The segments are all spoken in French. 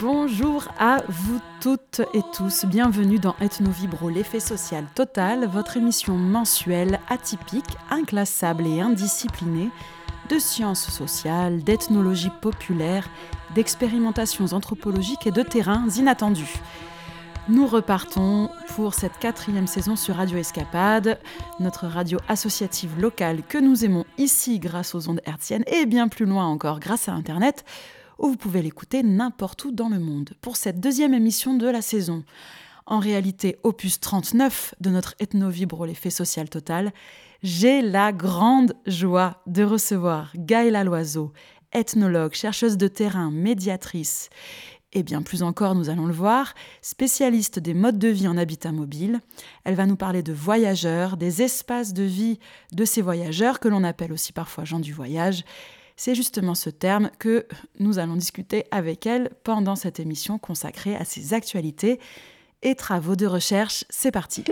Bonjour à vous toutes et tous, bienvenue dans Ethnovibro, l'effet social total, votre émission mensuelle atypique, inclassable et indisciplinée de sciences sociales, d'ethnologie populaire, d'expérimentations anthropologiques et de terrains inattendus. Nous repartons pour cette quatrième saison sur Radio Escapade, notre radio associative locale que nous aimons ici grâce aux ondes hertziennes et bien plus loin encore grâce à Internet, où vous pouvez l'écouter n'importe où dans le monde. Pour cette deuxième émission de la saison, en réalité opus 39 de notre ethno-vibre l'effet social total, j'ai la grande joie de recevoir Gaëla Loiseau, ethnologue, chercheuse de terrain, médiatrice, et bien plus encore, nous allons le voir, spécialiste des modes de vie en habitat mobile. Elle va nous parler de voyageurs, des espaces de vie de ces voyageurs, que l'on appelle aussi parfois gens du voyage. C'est justement ce terme que nous allons discuter avec elle pendant cette émission consacrée à ses actualités et travaux de recherche. C'est parti.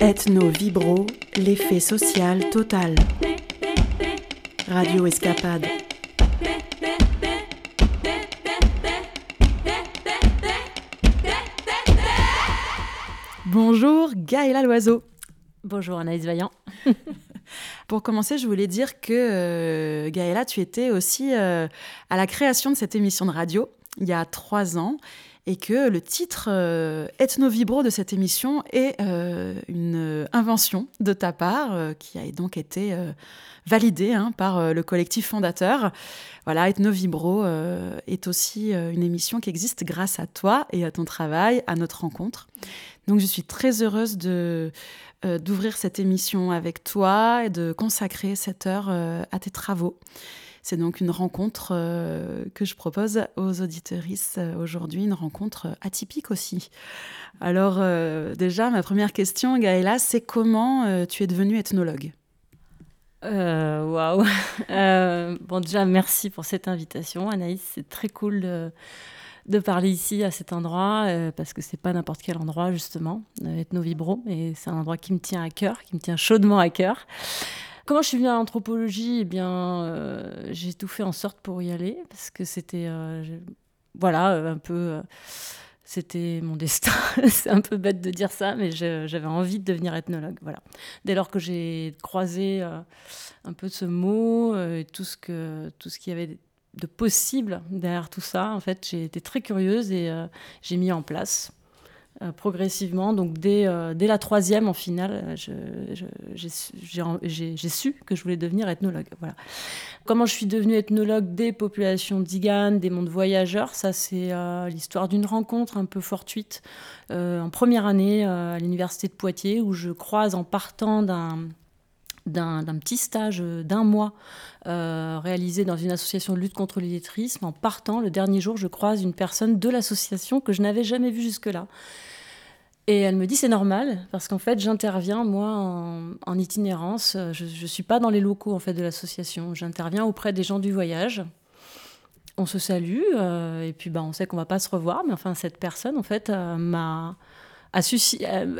Ethno Vibro, l'effet social total. Radio Escapade. Bonjour Gaëla Loiseau. Bonjour Anaïs Vaillant. Pour commencer, je voulais dire que euh, Gaëla, tu étais aussi euh, à la création de cette émission de radio il y a trois ans et que le titre euh, Ethno-Vibro de cette émission est une invention de ta part qui a donc été validée hein, par le collectif fondateur. Voilà, Ethno-Vibro est aussi une émission qui existe grâce à toi et à ton travail, à notre rencontre. Donc je suis très heureuse euh, d'ouvrir cette émission avec toi et de consacrer cette heure euh, à tes travaux. C'est donc une rencontre euh, que je propose aux auditorices aujourd'hui, une rencontre atypique aussi. Alors déjà, ma première question, Gaëla, c'est comment tu es devenue ethnologue? Waouh Bon déjà, merci pour cette invitation, Anaïs. C'est très cool de parler ici à cet endroit euh, parce que c'est pas n'importe quel endroit justement, euh, Ethno Vibro, et c'est un endroit qui me tient à cœur, qui me tient chaudement à cœur. Comment je suis venue à l'anthropologie? Eh bien, euh, j'ai tout fait en sorte pour y aller parce que c'était, voilà, un peu, c'était mon destin. c'est un peu bête de dire ça, mais j'avais envie de devenir ethnologue. Voilà. Dès lors que j'ai croisé un peu ce mot et tout ce tout ce qui avait de possible derrière tout ça. En fait, j'ai été très curieuse et euh, j'ai mis en place euh, progressivement. Donc, dès, euh, dès, la troisième, en finale, j'ai su que je voulais devenir ethnologue. Voilà. Comment je suis devenue ethnologue des populations d'Igan, des mondes voyageurs Ça, c'est l'histoire d'une rencontre un peu fortuite en première année à l'université de Poitiers où je croise en partant d'un d'un petit stage d'un mois euh, réalisé dans une association de lutte contre l'illettrisme. En partant, le dernier jour, je croise une personne de l'association que je n'avais jamais vue jusque-là. Et elle me dit c'est normal parce qu'en fait j'interviens moi en, itinérance. Je ne suis pas dans les locaux en fait de l'association. J'interviens auprès des gens du voyage. On se salue euh, et puis bah, on sait qu'on va pas se revoir, mais enfin cette personne en fait euh, m'a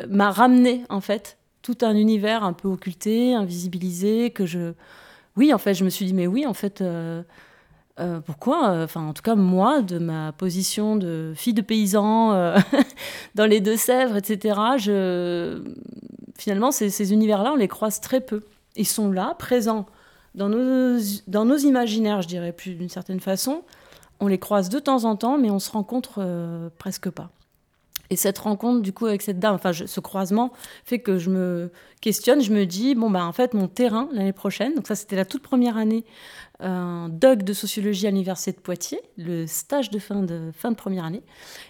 m'a ramené en fait tout un univers un peu occulté, invisibilisé, que je... Oui, en fait, je me suis dit, mais oui, en fait, euh, euh, pourquoi Enfin, en tout cas, moi, de ma position de fille de paysan euh, dans les Deux-Sèvres, etc., je... finalement, ces, ces univers-là, on les croise très peu. Ils sont là, présents dans nos, dans nos imaginaires, je dirais, plus d'une certaine façon. On les croise de temps en temps, mais on se rencontre presque pas. Et cette rencontre, du coup, avec cette dame, enfin, ce croisement fait que je me questionne, je me dis, bon, bah, en fait, mon terrain l'année prochaine, donc ça, c'était la toute première année, un doc de sociologie à l'Université de Poitiers, le stage de fin de, fin de première année.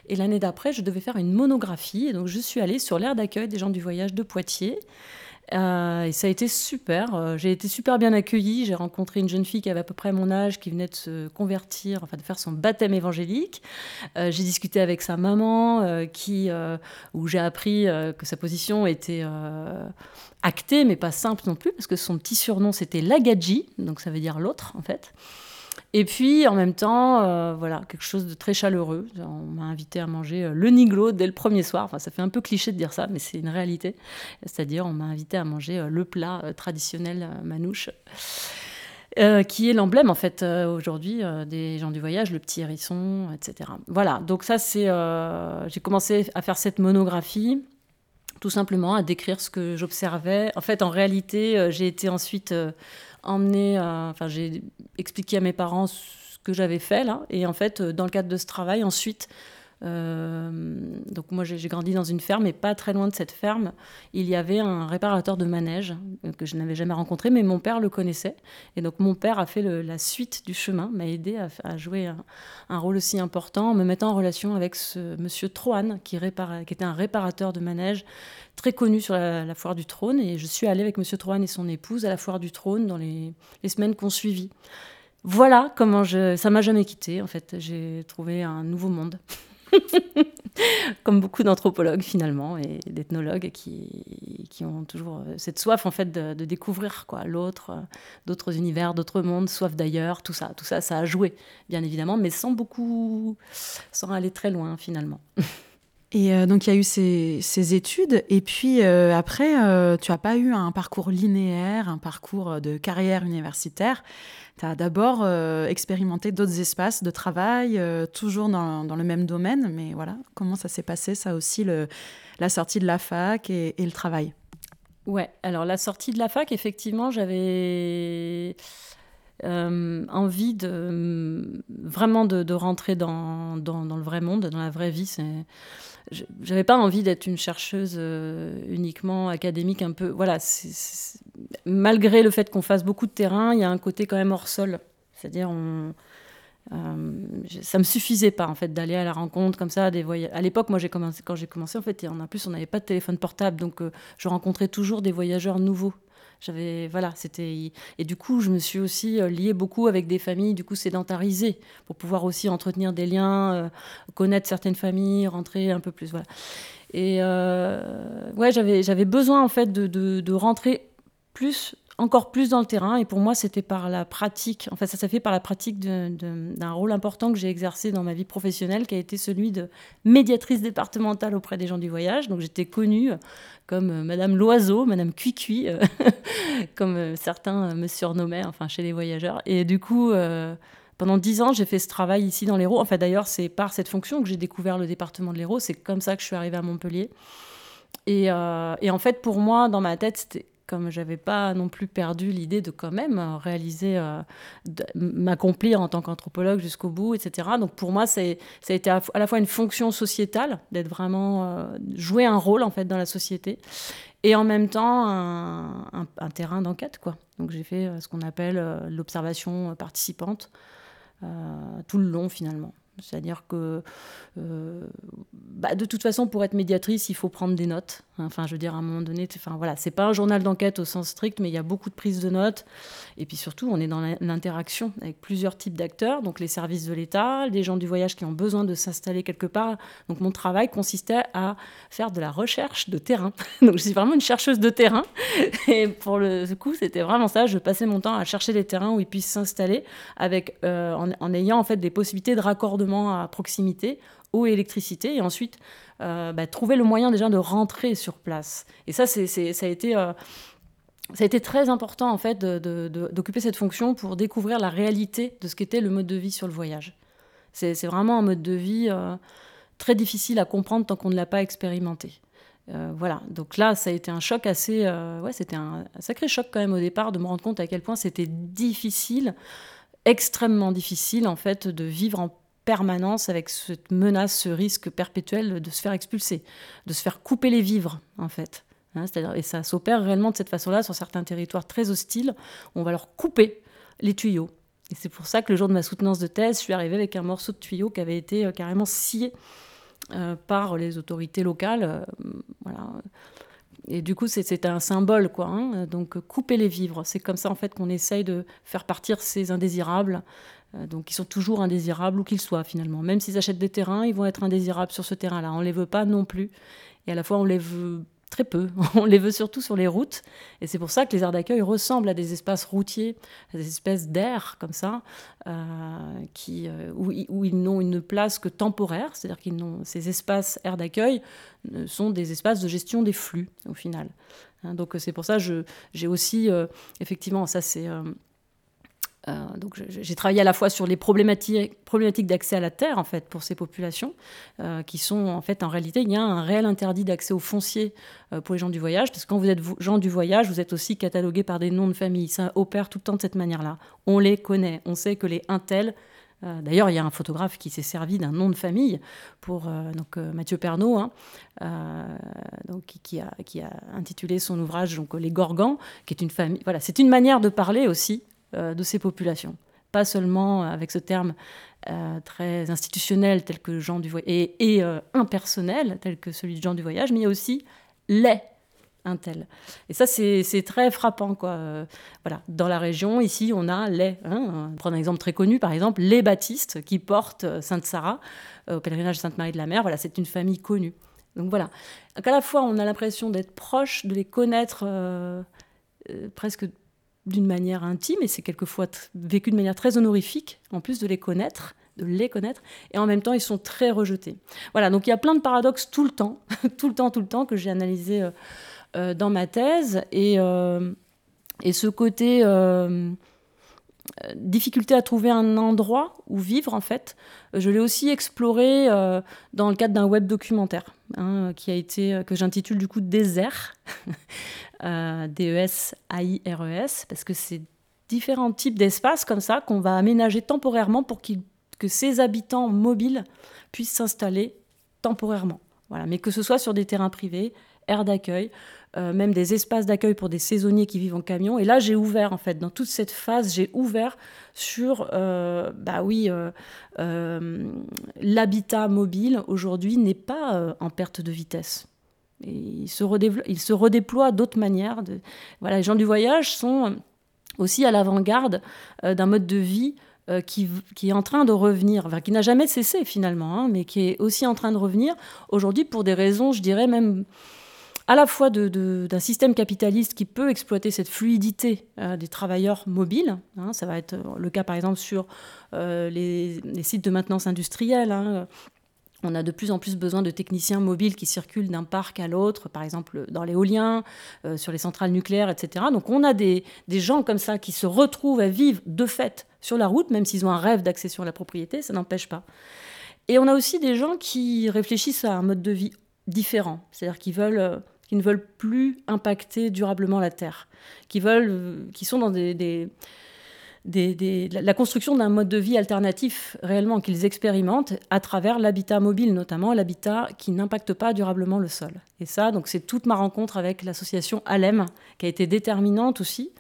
Et l'année d'après, je devais faire une monographie. Et donc, je suis allée sur l'aire d'accueil des gens du voyage de Poitiers. Euh, et ça a été super. Euh, j'ai été super bien accueillie. J'ai rencontré une jeune fille qui avait à peu près mon âge, qui venait de se convertir, enfin de faire son baptême évangélique. Euh, j'ai discuté avec sa maman, qui, où j'ai appris que sa position était actée, mais pas simple non plus, parce que son petit surnom c'était Lagadji, donc ça veut dire l'autre en fait. Et puis, en même temps, euh, voilà, quelque chose de très chaleureux. On m'a invité à manger euh, le niglo dès le premier soir. Enfin, ça fait un peu cliché de dire ça, mais c'est une réalité. C'est-à-dire, on m'a invité à manger euh, le plat traditionnel manouche. Qui est l'emblème en fait aujourd'hui des gens du voyage, le petit hérisson, etc. Voilà, donc ça c'est, j'ai commencé à faire cette monographie, tout simplement à décrire ce que j'observais. En fait, en réalité, j'ai été ensuite emmenée, enfin j'ai expliqué à mes parents ce que j'avais fait là, et en fait, dans le cadre de ce travail, ensuite euh, donc moi j'ai grandi dans une ferme et pas très loin de cette ferme, il y avait un réparateur de manège euh, que je n'avais jamais rencontré, mais mon père le connaissait. Et donc mon père a fait la suite du chemin, m'a aidé à, jouer un, rôle aussi important en me mettant en relation avec ce monsieur Troan qui, était un réparateur de manège très connu sur la, foire du trône. Et je suis allée avec monsieur Troan et son épouse à la foire du trône dans les, les semaines qu'on suivit. Voilà comment je, ça m'a jamais quitté en fait. J'ai trouvé un nouveau monde. Comme beaucoup d'anthropologues finalement et d'ethnologues qui, qui, ont toujours euh, cette soif en fait de, découvrir quoi l'autre, euh, d'autres univers, d'autres mondes, soif d'ailleurs, tout ça, tout ça, ça a joué bien évidemment, mais sans beaucoup, sans aller très loin finalement. Et euh, donc il y a eu ces, ces études, et puis après, tu n'as pas eu un parcours linéaire, un parcours de carrière universitaire. Tu as d'abord euh, expérimenté d'autres espaces de travail, euh, toujours dans, dans, le même domaine, mais voilà, comment ça s'est passé, ça aussi, le, la sortie de la fac et, le travail? Ouais, alors la sortie de la fac, effectivement, j'avais euh, envie de vraiment de, de rentrer dans, dans, dans, le vrai monde, dans la vraie vie. C'est j'avais pas envie d'être une chercheuse euh, uniquement académique un peu voilà malgré le fait qu'on fasse beaucoup de terrain il y a un côté quand même hors sol. C'est-à-dire on euh, ça me suffisait pas en fait d'aller à la rencontre comme ça des voyages à l'époque moi j'ai commencé quand j'ai commencé en fait en plus on n'avait pas de téléphone portable donc euh, je rencontrais toujours des voyageurs nouveaux j'avais voilà, c'était et du coup, je me suis aussi euh, liée beaucoup avec des familles du coup sédentarisées pour pouvoir aussi entretenir des liens, euh, connaître certaines familles, rentrer un peu plus voilà. Et euh, ouais, j'avais j'avais besoin en fait de, de, de rentrer plus encore plus dans le terrain. Et pour moi, c'était par la pratique. En fait, ça s'est fait par la pratique d'un rôle important que j'ai exercé dans ma vie professionnelle, qui a été celui de médiatrice départementale auprès des gens du voyage. Donc, j'étais connue comme euh, Madame Loiseau, Madame Cuicui, euh, comme euh, certains me surnommaient, enfin, chez les voyageurs. Et du coup, pendant dix ans, j'ai fait ce travail ici dans l'Hérault. Enfin, d'ailleurs, c'est par cette fonction que j'ai découvert le département de l'Hérault. C'est comme ça que je suis arrivée à Montpellier. Et, en fait, pour moi, dans ma tête, c'était comme j'avais pas non plus perdu l'idée de quand même euh, réaliser, euh, m'accomplir en tant qu'anthropologue jusqu'au bout, etc. Donc pour moi, ça a été à, la fois une fonction sociétale, d'être vraiment euh, jouer un rôle en fait dans la société, et en même temps un, un terrain d'enquête, quoi. Donc j'ai fait ce qu'on appelle l'observation participante tout le long finalement. C'est-à-dire que, euh, bah, de toute façon, pour être médiatrice, il faut prendre des notes. Enfin, je veux dire, à un moment donné, enfin voilà, c'est pas un journal d'enquête au sens strict, mais il y a beaucoup de prises de notes. Et puis surtout, on est dans l'interaction avec plusieurs types d'acteurs, donc les services de l'État, les gens du voyage qui ont besoin de s'installer quelque part. Donc mon travail consistait à faire de la recherche de terrain. donc je suis vraiment une chercheuse de terrain. Et pour le coup, c'était vraiment ça. Je passais mon temps à chercher des terrains où ils puissent s'installer, euh, en, en ayant en fait des possibilités de raccordement à proximité, eau et électricité, et ensuite euh, bah, trouver le moyen déjà de rentrer sur place. Et ça, c'est, ça a été... Euh, ça a été très important en fait d'occuper cette fonction pour découvrir la réalité de ce qu'était le mode de vie sur le voyage. C'est, vraiment un mode de vie euh, très difficile à comprendre tant qu'on ne l'a pas expérimenté. voilà, donc là, ça a été un choc assez. ouais, c'était un, un, sacré choc quand même au départ de me rendre compte à quel point c'était difficile, extrêmement difficile en fait, de vivre en permanence avec cette menace, ce risque perpétuel de se faire expulser, de se faire couper les vivres, en fait. Hein, et ça s'opère réellement de cette façon-là sur certains territoires très hostiles. On va leur couper les tuyaux. Et c'est pour ça que le jour de ma soutenance de thèse, je suis arrivée avec un morceau de tuyau qui avait été euh, carrément scié euh, par les autorités locales. Euh, voilà. Et du coup, c'est un symbole, quoi. Hein. Donc, couper les vivres, c'est comme ça en fait qu'on essaye de faire partir ces indésirables donc ils sont toujours indésirables où qu'ils soient finalement. Même s'ils achètent des terrains, ils vont être indésirables sur ce terrain-là. On ne les veut pas non plus. Et à la fois, on les veut très peu. On les veut surtout sur les routes. Et c'est pour ça que les aires d'accueil ressemblent à des espaces routiers, à des espèces d'aires comme ça, euh, qui, euh, où, ils n'ont une place que temporaire. C'est-à-dire que ces espaces aires d'accueil sont des espaces de gestion des flux au final. Hein, donc c'est pour ça que j'ai aussi, effectivement, ça c'est donc j'ai travaillé à la fois sur les problématiques, problématiques d'accès à la terre en fait pour ces populations qui sont en fait en réalité il y a un réel interdit d'accès au foncier pour les gens du voyage parce que quand vous êtes gens du voyage vous êtes aussi catalogués par des noms de famille ça opère tout le temps de cette manière-là on les connaît on sait que les Intel euh, d'ailleurs, il y a un photographe qui s'est servi d'un nom de famille pour euh, donc, euh, Mathieu Pernaud, hein, donc, qui, a, qui, a, intitulé son ouvrage donc, Les Gorgans, qui est une famille. Voilà, c'est une manière de parler aussi de ces populations. Pas seulement avec ce terme très institutionnel tel que Jean du voyage et, impersonnel tel que celui de Jean du voyage, mais il y a aussi les un tel. Et ça, c'est très frappant. Quoi. Euh, voilà. Dans la région, ici, on a les. Hein, prendre un exemple très connu, par exemple, les baptistes qui portent euh, Sainte-Sara euh, au pèlerinage de la Mer. Voilà, c'est une famille connue. Donc voilà. Donc, à la fois, on a l'impression d'être proche, de les connaître presque d'une manière intime, et c'est quelquefois vécu de manière très honorifique, en plus de les connaître de les connaître, et en même temps, ils sont très rejetés. Voilà, donc il y a plein de paradoxes tout le temps, tout le temps, tout le temps, que j'ai analysé euh, dans ma thèse. Et, euh, et ce côté euh, difficulté à trouver un endroit où vivre, en fait, je l'ai aussi exploré dans le cadre d'un web documentaire hein, qui a été, que j'intitule du coup Désert, D-E-S-A-I-R-E-S, e parce que c'est différents types d'espaces comme ça qu'on va aménager temporairement pour que ces habitants mobiles puissent s'installer temporairement. Voilà, mais que ce soit sur des terrains privés, aires d'accueil, euh, même des espaces d'accueil pour des saisonniers qui vivent en camion. Et là, j'ai ouvert, en fait, dans toute cette phase, j'ai ouvert sur, euh, bah oui, euh, l'habitat mobile aujourd'hui n'est pas en perte de vitesse. Il, se il se redéploie d'autres manières. Voilà, les gens du voyage sont aussi à l'avant-garde d'un mode de vie qui, est en train de revenir, qui n'a jamais cessé finalement, hein, mais qui est aussi en train de revenir aujourd'hui pour des raisons, je dirais même à la fois d'un système capitaliste qui peut exploiter cette fluidité euh, des travailleurs mobiles. Hein, ça va être euh, le cas par exemple sur euh, les, sites de maintenance industrielle. Hein. On a de plus en plus besoin de techniciens mobiles qui circulent d'un parc à l'autre, par exemple dans l'éolien, sur les centrales nucléaires, etc. Donc on a des, des, gens comme ça qui se retrouvent à vivre de fait sur la route, même s'ils ont un rêve d'accession à la propriété, ça n'empêche pas. Et on a aussi des gens qui réfléchissent à un mode de vie différent, c'est-à-dire qui veulent qui ne veulent plus impacter durablement la Terre, qui, veulent, qui sont dans la construction d'un mode de vie alternatif réellement qu'ils expérimentent à travers l'habitat mobile notamment, l'habitat qui n'impacte pas durablement le sol. Et ça, donc c'est toute ma rencontre avec l'association Alem qui a été déterminante aussi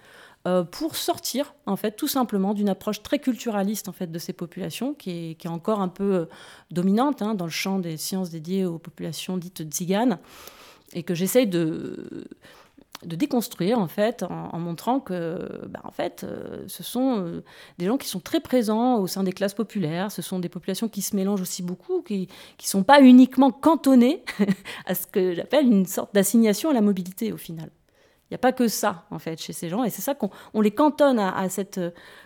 euh, pour sortir en fait tout simplement d'une approche très culturaliste en fait de ces populations qui est, qui est encore un peu euh, dominante hein, dans le champ des sciences dédiées aux populations dites tziganes et que j'essaye de, de déconstruire en fait en, montrant que bah, en fait euh, ce sont euh, des gens qui sont très présents au sein des classes populaires. Ce sont des populations qui se mélangent aussi beaucoup qui qui sont pas uniquement cantonnées à ce que j'appelle une sorte d'assignation à la mobilité au final. Il n'y a pas que ça en fait chez ces gens. Et c'est ça qu'on on les cantonne à, cette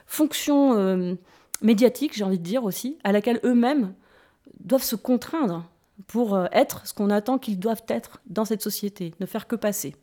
fonction euh, médiatique j'ai envie de dire aussi à laquelle eux-mêmes doivent se contraindre pour euh, être ce qu'on attend qu'ils doivent être dans cette société, ne faire que passer.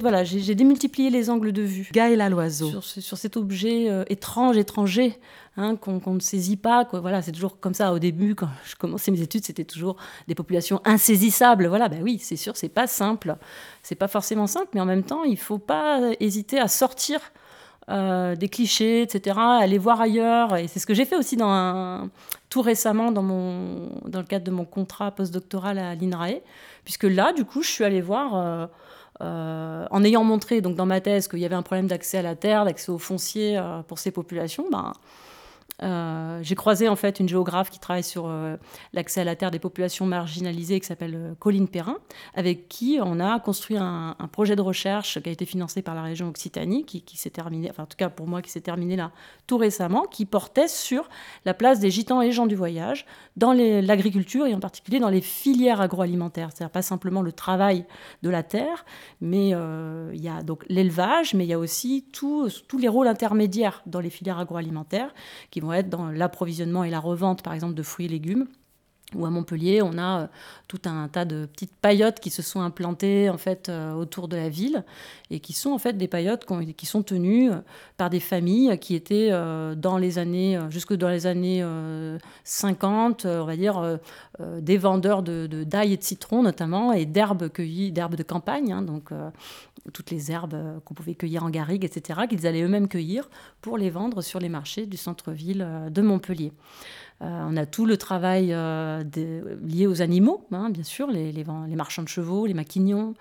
Voilà, j'ai démultiplié les angles de vue. Gaël à l'oiseau. Sur, cet objet euh, étrange, étranger, hein, qu'on ne saisit pas. Voilà, c'est toujours comme ça. Au début, quand je commençais mes études, c'était toujours des populations insaisissables. Voilà, ben oui, c'est sûr, c'est pas simple. C'est pas forcément simple, mais en même temps, il faut pas hésiter à sortir euh, des clichés, etc., aller voir ailleurs. Et c'est ce que j'ai fait aussi tout récemment dans, mon, dans le cadre de mon contrat postdoctoral à l'INRAE, puisque là, du coup, je suis allée voir, euh, euh, en ayant montré donc, dans ma thèse qu'il y avait un problème d'accès à la terre, d'accès au foncier pour ces populations, ben, euh, j'ai croisé en fait une géographe qui travaille sur euh, l'accès à la terre des populations marginalisées qui s'appelle euh, Colline Perrin, avec qui on a construit un, projet de recherche qui a été financé par la région Occitanie, qui, s'est terminé, enfin en tout cas pour moi qui s'est terminé là tout récemment, qui portait sur la place des gitans et gens du voyage dans l'agriculture et en particulier dans les filières agroalimentaires. C'est-à-dire pas simplement le travail de la terre, mais il y a donc l'élevage, mais il y a aussi tous les rôles intermédiaires dans les filières agroalimentaires qui dans l'approvisionnement et la revente, par exemple, de fruits et légumes. Ou à Montpellier, on a euh, tout un tas de petites paillotes qui se sont implantées en fait euh, autour de la ville et qui sont en fait des paillotes qui sont tenues euh, par des familles qui étaient dans les années jusque dans les années 50, on va dire des vendeurs de d'ail et de citron notamment et d'herbes cueillies, d'herbes de campagne, hein, donc toutes les herbes qu'on pouvait cueillir en garrigue, etc., qu'ils allaient eux-mêmes cueillir pour les vendre sur les marchés du centre-ville de Montpellier. Euh, on a tout le travail euh, lié aux animaux, hein, bien sûr, les, marchands de chevaux, les maquignons.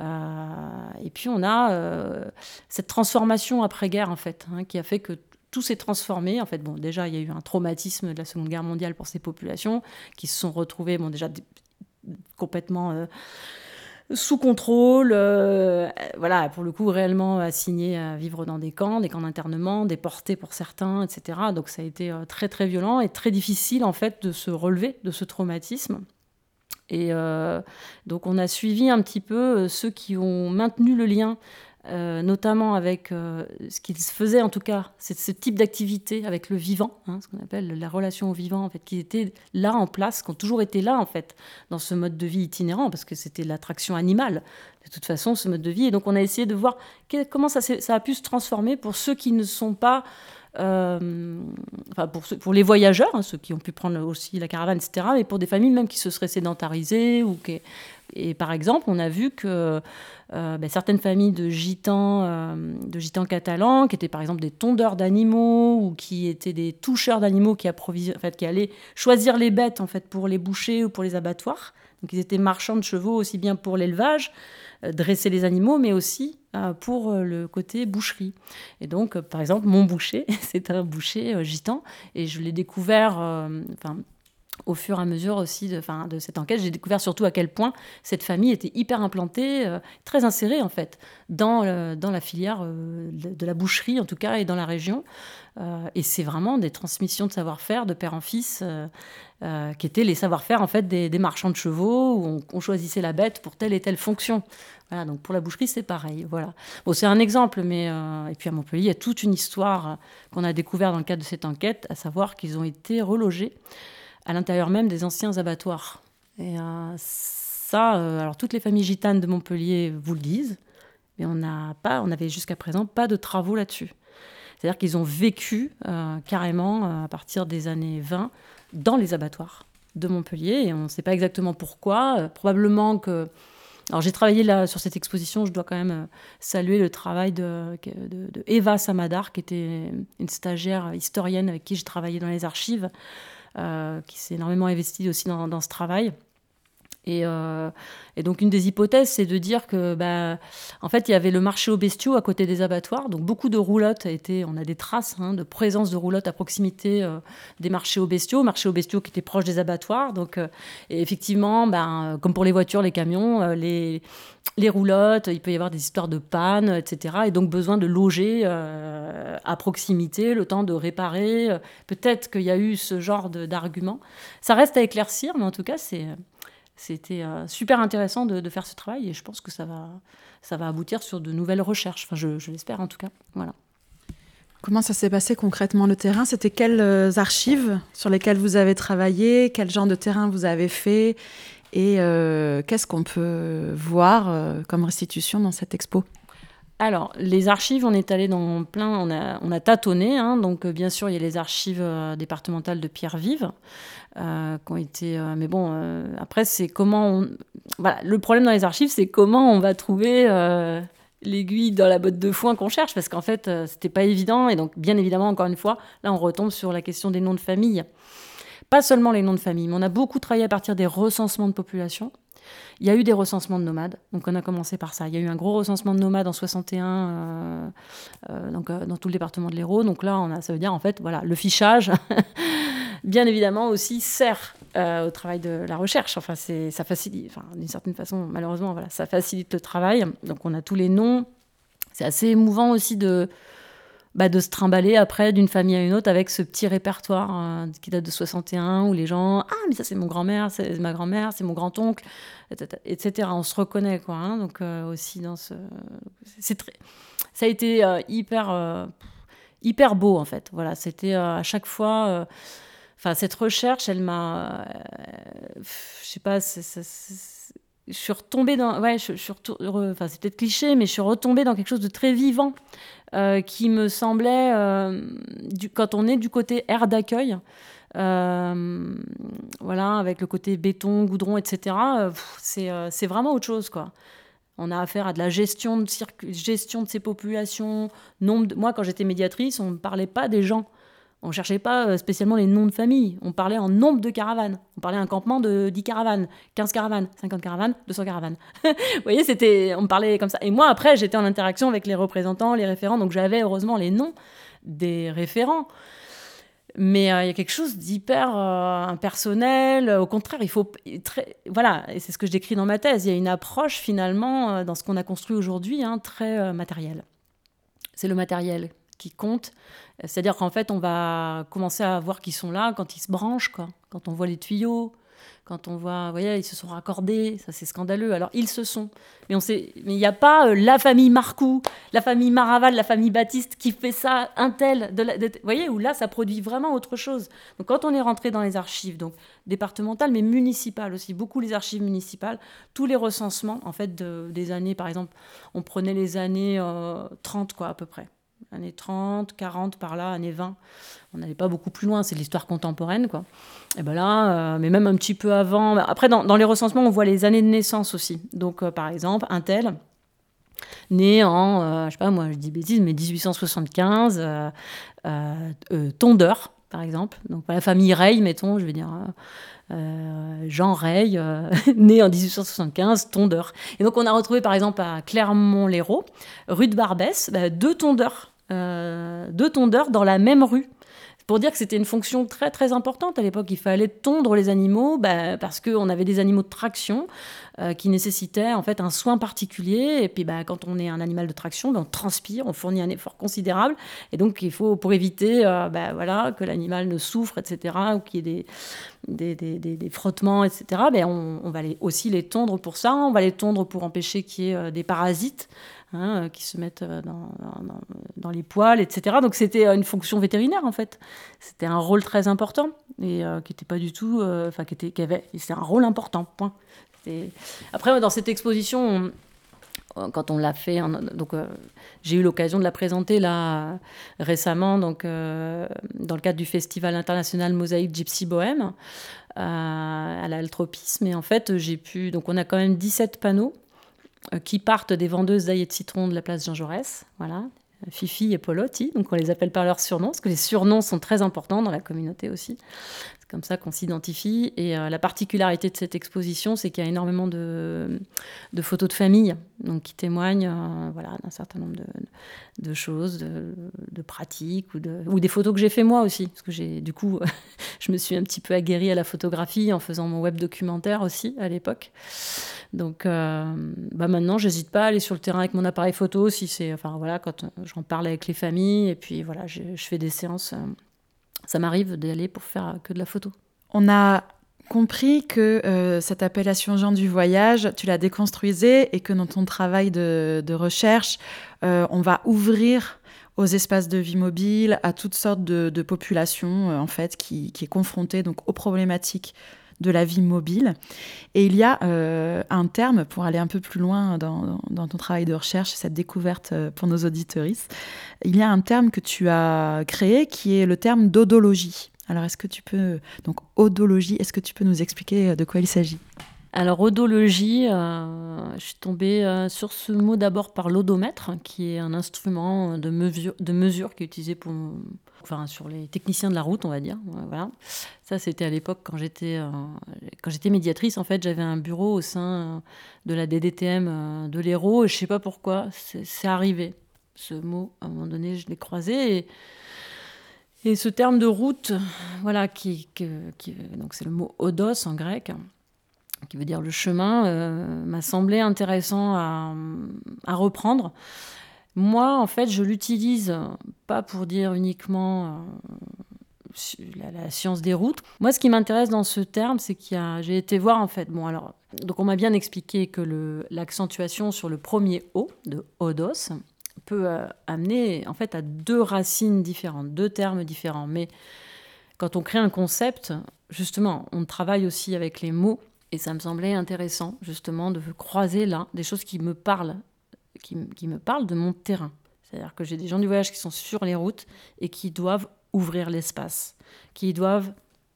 Euh, et puis on a cette transformation après-guerre, en fait, hein, qui a fait que tout s'est transformé. En fait, bon, déjà, il y a eu un traumatisme de la Seconde Guerre mondiale pour ces populations qui se sont retrouvées, bon, déjà complètement sous contrôle, euh, voilà, pour le coup réellement assignés à vivre dans des camps, des camps d'internement, déportés pour certains, etc. Donc ça a été euh, très très violent et très difficile en fait de se relever de ce traumatisme. Et euh, donc on a suivi un petit peu ceux qui ont maintenu le lien euh, notamment avec euh, ce qu'ils faisaient en tout cas, c'est ce type d'activité avec le vivant, hein, ce qu'on appelle la relation au vivant, en fait, qui était là en place, qui ont toujours été là en fait dans ce mode de vie itinérant, parce que c'était l'attraction animale de toute façon ce mode de vie. Et donc on a essayé de voir comment ça, ça a pu se transformer pour ceux qui ne sont pas euh, enfin pour, pour les voyageurs, hein, ceux qui ont pu prendre aussi la caravane, etc., mais pour des familles même qui se seraient sédentarisées ou qui, et par exemple, on a vu que euh, ben, certaines familles de gitans, euh, de gitans catalans, qui étaient par exemple des tondeurs d'animaux ou qui étaient des toucheurs d'animaux qui, allaient choisir les bêtes en fait, pour les boucher ou pour les abattoirs. Donc ils étaient marchands de chevaux aussi bien pour l'élevage, euh, dresser les animaux, mais aussi pour le côté boucherie. Et donc, par exemple, mon boucher, c'est un boucher gitan, et je l'ai découvert, au fur et à mesure aussi de, cette enquête, j'ai découvert surtout à quel point cette famille était hyper implantée, euh, très insérée en fait dans, la filière euh, de, la boucherie en tout cas et dans la région. Euh, et c'est vraiment des transmissions de savoir-faire de père en fils qui étaient les savoir-faire en fait des, marchands de chevaux où on, choisissait la bête pour telle et telle fonction. Voilà, donc pour la boucherie c'est pareil. Voilà. Bon, c'est un exemple, mais et puis à Montpellier il y a toute une histoire qu'on a découvert dans le cadre de cette enquête, à savoir qu'ils ont été relogés à l'intérieur même des anciens abattoirs. Et euh, ça, euh, alors toutes les familles gitanes de Montpellier vous le disent, mais on n'a pas, on avait jusqu'à présent pas de travaux là-dessus. C'est-à-dire qu'ils ont vécu euh, carrément à partir des années 20 dans les abattoirs de Montpellier et on ne sait pas exactement pourquoi. probablement que alors j'ai travaillé là sur cette exposition, je dois quand même saluer le travail de, de, Eva Samadar, qui était une stagiaire historienne avec qui j'ai travaillé dans les archives, qui s'est énormément investi aussi dans, dans ce travail. Et, euh, et, donc une des hypothèses, c'est de dire que, bah, en fait, il y avait le marché aux bestiaux à côté des abattoirs. Donc beaucoup de roulottes étaient, on a des traces hein, de présence de roulottes à proximité euh, des marchés aux bestiaux, marchés aux bestiaux qui étaient proches des abattoirs. Donc et effectivement, ben, comme pour les voitures, les camions, les, les roulottes, il peut y avoir des histoires de panne, etc. Et donc besoin de loger euh, à proximité, le temps de réparer. Peut-être qu'il y a eu ce genre d'argument. Ça reste à éclaircir, mais en tout cas, c'était euh, super intéressant de, faire ce travail et je pense que ça va, ça va aboutir sur de nouvelles recherches. Enfin, je, je l'espère en tout cas. Voilà. Comment ça s'est passé concrètement le terrain? C'était quelles euh, archives sur lesquelles vous avez travaillé? Quel genre de terrain vous avez fait? Et qu'est-ce qu'on peut voir comme restitution dans cette expo? Alors, les archives, on est allé dans plein, on a, on a tâtonné. Hein. donc, bien sûr, il y a les archives départementales de Pierre-Vive, qui ont été. mais bon, après, c'est comment. Voilà, le problème dans les archives, c'est comment on va trouver l'aiguille dans la botte de foin qu'on cherche, parce qu'en fait, euh, c'était pas évident. Et donc, bien évidemment, encore une fois, là, on retombe sur la question des noms de famille. Pas seulement les noms de famille, mais on a beaucoup travaillé à partir des recensements de population. Il y a eu des recensements de nomades, donc on a commencé par ça. Il y a eu un gros recensement de nomades en 61 euh, euh, donc, dans tout le département de l'Hérault. Donc là, on a, ça veut dire en fait, voilà, le fichage bien évidemment aussi sert euh, au travail de la recherche. Enfin, c'est, ça facilite, enfin, d'une certaine façon, malheureusement, voilà, ça facilite le travail. Donc, on a tous les noms. C'est assez émouvant aussi de, bah, de se trimballer après d'une famille à une autre avec ce petit répertoire euh, qui date de 61 où les gens ah mais ça c'est mon grand-mère c'est ma grand-mère c'est mon grand-oncle etc on se reconnaît quoi hein. donc euh, aussi dans ce c'est très ça a été hyper hyper beau en fait voilà c'était à chaque fois Enfin, cette recherche, elle m'a. Euh, je sais pas, je suis retombée dans. Ouais, je, suis Enfin, c'est peut-être cliché, mais je suis retombée dans quelque chose de très vivant euh, qui me semblait, euh, du, quand on est du côté air d'accueil, voilà, avec le côté béton, goudron, etc., c'est vraiment autre chose, quoi. On a affaire à de la gestion de, gestion de ces populations. Nombre Moi, quand j'étais médiatrice, on ne parlait pas des gens. On cherchait pas euh, spécialement les noms de famille. On parlait en nombre de caravanes. On parlait un campement de 10 caravanes, 15 caravanes, 50 caravanes, 200 caravanes. Vous voyez, c'était, on parlait comme ça. Et moi, après, j'étais en interaction avec les représentants, les référents. Donc j'avais heureusement les noms des référents. Mais euh, il y a quelque chose d'hyper euh, impersonnel. Au contraire, il faut. Très, voilà, et c'est ce que je décris dans ma thèse. Il y a une approche finalement dans ce qu'on a construit aujourd'hui, hein, très matérielle. C'est le matériel qui compte. C'est-à-dire qu'en fait, on va commencer à voir qu'ils sont là quand ils se branchent, quoi. quand on voit les tuyaux, quand on voit, vous voyez, ils se sont raccordés, ça c'est scandaleux. Alors ils se sont, mais on sait, il n'y a pas euh, la famille Marcoux, la famille Maraval, la famille Baptiste qui fait ça, un tel, de, vous voyez, où là ça produit vraiment autre chose. Donc quand on est rentré dans les archives, donc départementales, mais municipales aussi, beaucoup les archives municipales, tous les recensements en fait des années, par exemple, on prenait les années 30 euh, quoi à peu près années 30, 40 par là, années 20. On n'allait pas beaucoup plus loin, c'est l'histoire contemporaine, quoi. Et ben là, euh, mais même un petit peu avant. Après, dans, les recensements, on voit les années de naissance aussi. Donc, euh, par exemple, un tel, né en, euh, je sais pas moi, je dis bêtises, mais 1875, tondeur, par exemple. Donc, la famille Rey, mettons, je vais dire. Jean Rey, né en 1875, tondeur. Et donc on a retrouvé par exemple à Clermont-Lérault, rue de Barbès, bah, deux tondeurs euh, deux tondeurs dans la même rue pour dire que c'était une fonction très très importante à l'époque. Il fallait tondre les animaux bah, parce qu'on avait des animaux de traction euh, qui nécessitaient en fait un soin particulier. Et puis bah, quand on est un animal de traction, bah, on transpire, on fournit un effort considérable. Et donc il faut, pour éviter euh, bah, que l'animal ne souffre, etc., ou qu'il y ait des, des, des, frottements, etc., ben on, on, va aussi les tondre pour ça. On va les tondre pour empêcher qu'il y ait des parasites. Hein, euh, qui se mettent euh, dans, dans, les poils, etc. Donc c'était euh, une fonction vétérinaire en fait. C'était un rôle très important et qui n'était pas du tout, enfin qui était, qui avait, c'est un rôle important. Point. Après dans cette exposition, quand on l'a fait, donc j'ai eu l'occasion de la présenter là récemment, donc dans le cadre du festival international Mosaïque Gypsy Bohème à l'altropisme. Et en fait, j'ai pu, donc on a quand même 17 panneaux euh, qui partent des vendeuses d'ail et de citron de la place Jean Jaurès. Voilà. Fifi et Polotti, donc on les appelle par leurs surnoms, parce que les surnoms sont très importants dans la communauté aussi comme ça qu'on s'identifie. Et euh, la particularité de cette exposition, c'est qu'il y a énormément de, photos de famille donc, qui témoignent euh, voilà, d'un certain nombre de, choses, de, pratiques, ou, des photos que j'ai fait moi aussi. Parce que j'ai, du coup, je me suis un petit peu aguerrie à la photographie en faisant mon web documentaire aussi à l'époque. Donc euh, bah maintenant, j'hésite pas à aller sur le terrain avec mon appareil photo si c'est, enfin voilà, quand j'en parle avec les familles, et puis voilà, je fais des séances ça m'arrive d'aller pour faire que de la photo. On a compris que euh, cette appellation Jean du voyage, tu la déconstruisais et que dans ton travail de, recherche, euh, on va ouvrir aux espaces de vie mobile, à toutes sortes de, populations euh, en fait qui, qui, est confrontée donc aux problématiques de la vie mobile. Et il y a euh, un terme, pour aller un peu plus loin dans, ton travail de recherche, cette découverte euh, pour nos auditoristes, il y a un terme que tu as créé qui est le terme d'odologie. Alors est-ce que tu peux, donc odologie, est-ce que tu peux nous expliquer de quoi il s'agit? Alors, odologie, euh, je suis tombée euh, sur ce mot d'abord par l'odomètre, qui est un instrument de mesure, de mesure qui est utilisé pour, enfin, sur les techniciens de la route, on va dire. Voilà. Ça, c'était à l'époque quand j'étais euh, quand j'étais médiatrice. En fait, j'avais un bureau au sein de la DDTM de l'Hérault, et je sais pas pourquoi, c'est arrivé. Ce mot, à un moment donné, je l'ai croisé. Et, et, ce terme de route, voilà, qui, qui c'est le mot odos en grec qui veut dire le chemin, euh, m'a semblé intéressant à, reprendre. Moi, en fait, je l'utilise pas pour dire uniquement euh, la, science des routes. Moi, ce qui m'intéresse dans ce terme, c'est qu'il y a, j'ai été voir en fait. Bon, alors, donc on m'a bien expliqué que l'accentuation sur le premier O de odos peut euh, amener en fait à deux racines différentes, deux termes différents. Mais quand on crée un concept, justement, on travaille aussi avec les mots et ça me semblait intéressant, justement, de croiser là des choses qui me parlent, qui, me parlent de mon terrain. C'est-à-dire que j'ai des gens du voyage qui sont sur les routes et qui doivent ouvrir l'espace, qui doivent,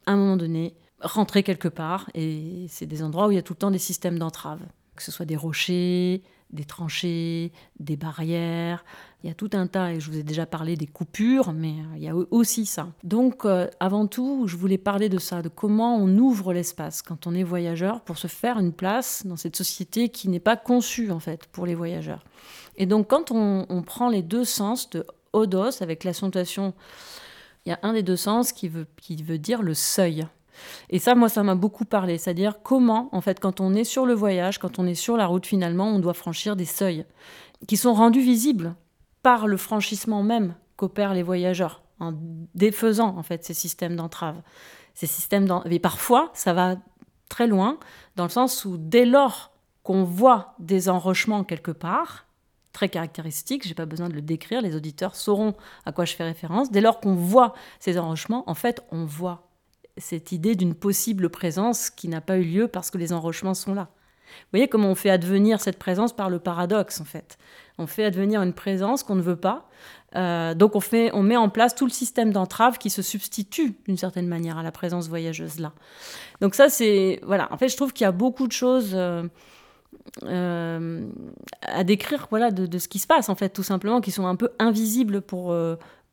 à un moment donné, rentrer quelque part. Et c'est des endroits où il y a tout le temps des systèmes d'entrave, que ce soit des rochers, des tranchées, des barrières. Il y a tout un tas, et je vous ai déjà parlé des coupures, mais euh, il y a aussi ça. Donc, euh, avant tout, je voulais parler de ça, de comment on ouvre l'espace quand on est voyageur pour se faire une place dans cette société qui n'est pas conçue, en fait, pour les voyageurs. Et donc, quand on, prend les deux sens de odos avec l'accentuation, il y a un des deux sens qui veut, qui veut dire le seuil. Et ça, moi, ça m'a beaucoup parlé. C'est-à-dire comment, en fait, quand on est sur le voyage, quand on est sur la route, finalement, on doit franchir des seuils qui sont rendus visibles par le franchissement même qu'opèrent les voyageurs, en défaisant, en fait, ces systèmes d'entrave. Ces systèmes Et parfois, ça va très loin, dans le sens où dès lors qu'on voit des enrochements quelque part, très caractéristiques, j'ai pas besoin de le décrire, les auditeurs sauront à quoi je fais référence. Dès lors qu'on voit ces enrochements, en fait, on voit cette idée d'une possible présence qui n'a pas eu lieu parce que les enrochements sont là. Vous voyez comment on fait advenir cette présence par le paradoxe, en fait. On fait advenir une présence qu'on ne veut pas. Euh, donc on, fait, on met en place tout le système d'entrave qui se substitue d'une certaine manière à la présence voyageuse là. Donc ça c'est voilà. En fait je trouve qu'il y a beaucoup de choses euh, euh, à décrire voilà de, ce qui se passe en fait tout simplement qui sont un peu invisibles pour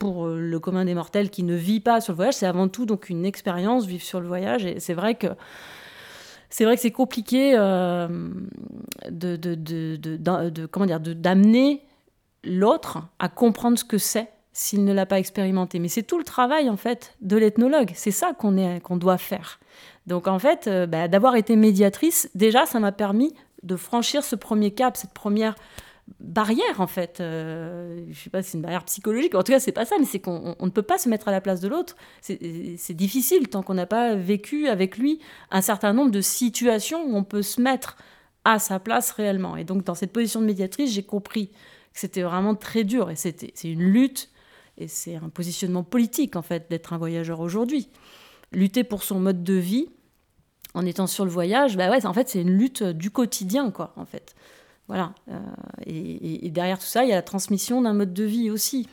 pour euh, le commun des mortels qui ne vit pas sur le voyage, c'est avant tout donc une expérience vivre sur le voyage. Et c'est vrai que c'est vrai que c'est compliqué euh, de, de, comment dire d'amener l'autre à comprendre ce que c'est s'il ne l'a pas expérimenté. Mais c'est tout le travail en fait de l'ethnologue. C'est ça qu'on est qu'on doit faire. Donc en fait, euh, bah, d'avoir été médiatrice, déjà, ça m'a permis de franchir ce premier cap, cette première barrière en fait. Euh, je sais pas si c'est une barrière psychologique. En tout cas, c'est pas ça, mais c'est qu'on ne peut pas se mettre à la place de l'autre. C'est difficile tant qu'on n'a pas vécu avec lui un certain nombre de situations où on peut se mettre à sa place réellement. Et donc, dans cette position de médiatrice, j'ai compris que c'était vraiment très dur et c'était c'est une lutte et c'est un positionnement politique en fait d'être un voyageur aujourd'hui. Lutter pour son mode de vie en étant sur le voyage, bah ouais, en fait, c'est une lutte du quotidien, quoi, en fait. Voilà. Euh, et, et derrière tout ça, il y a la transmission d'un mode de vie aussi.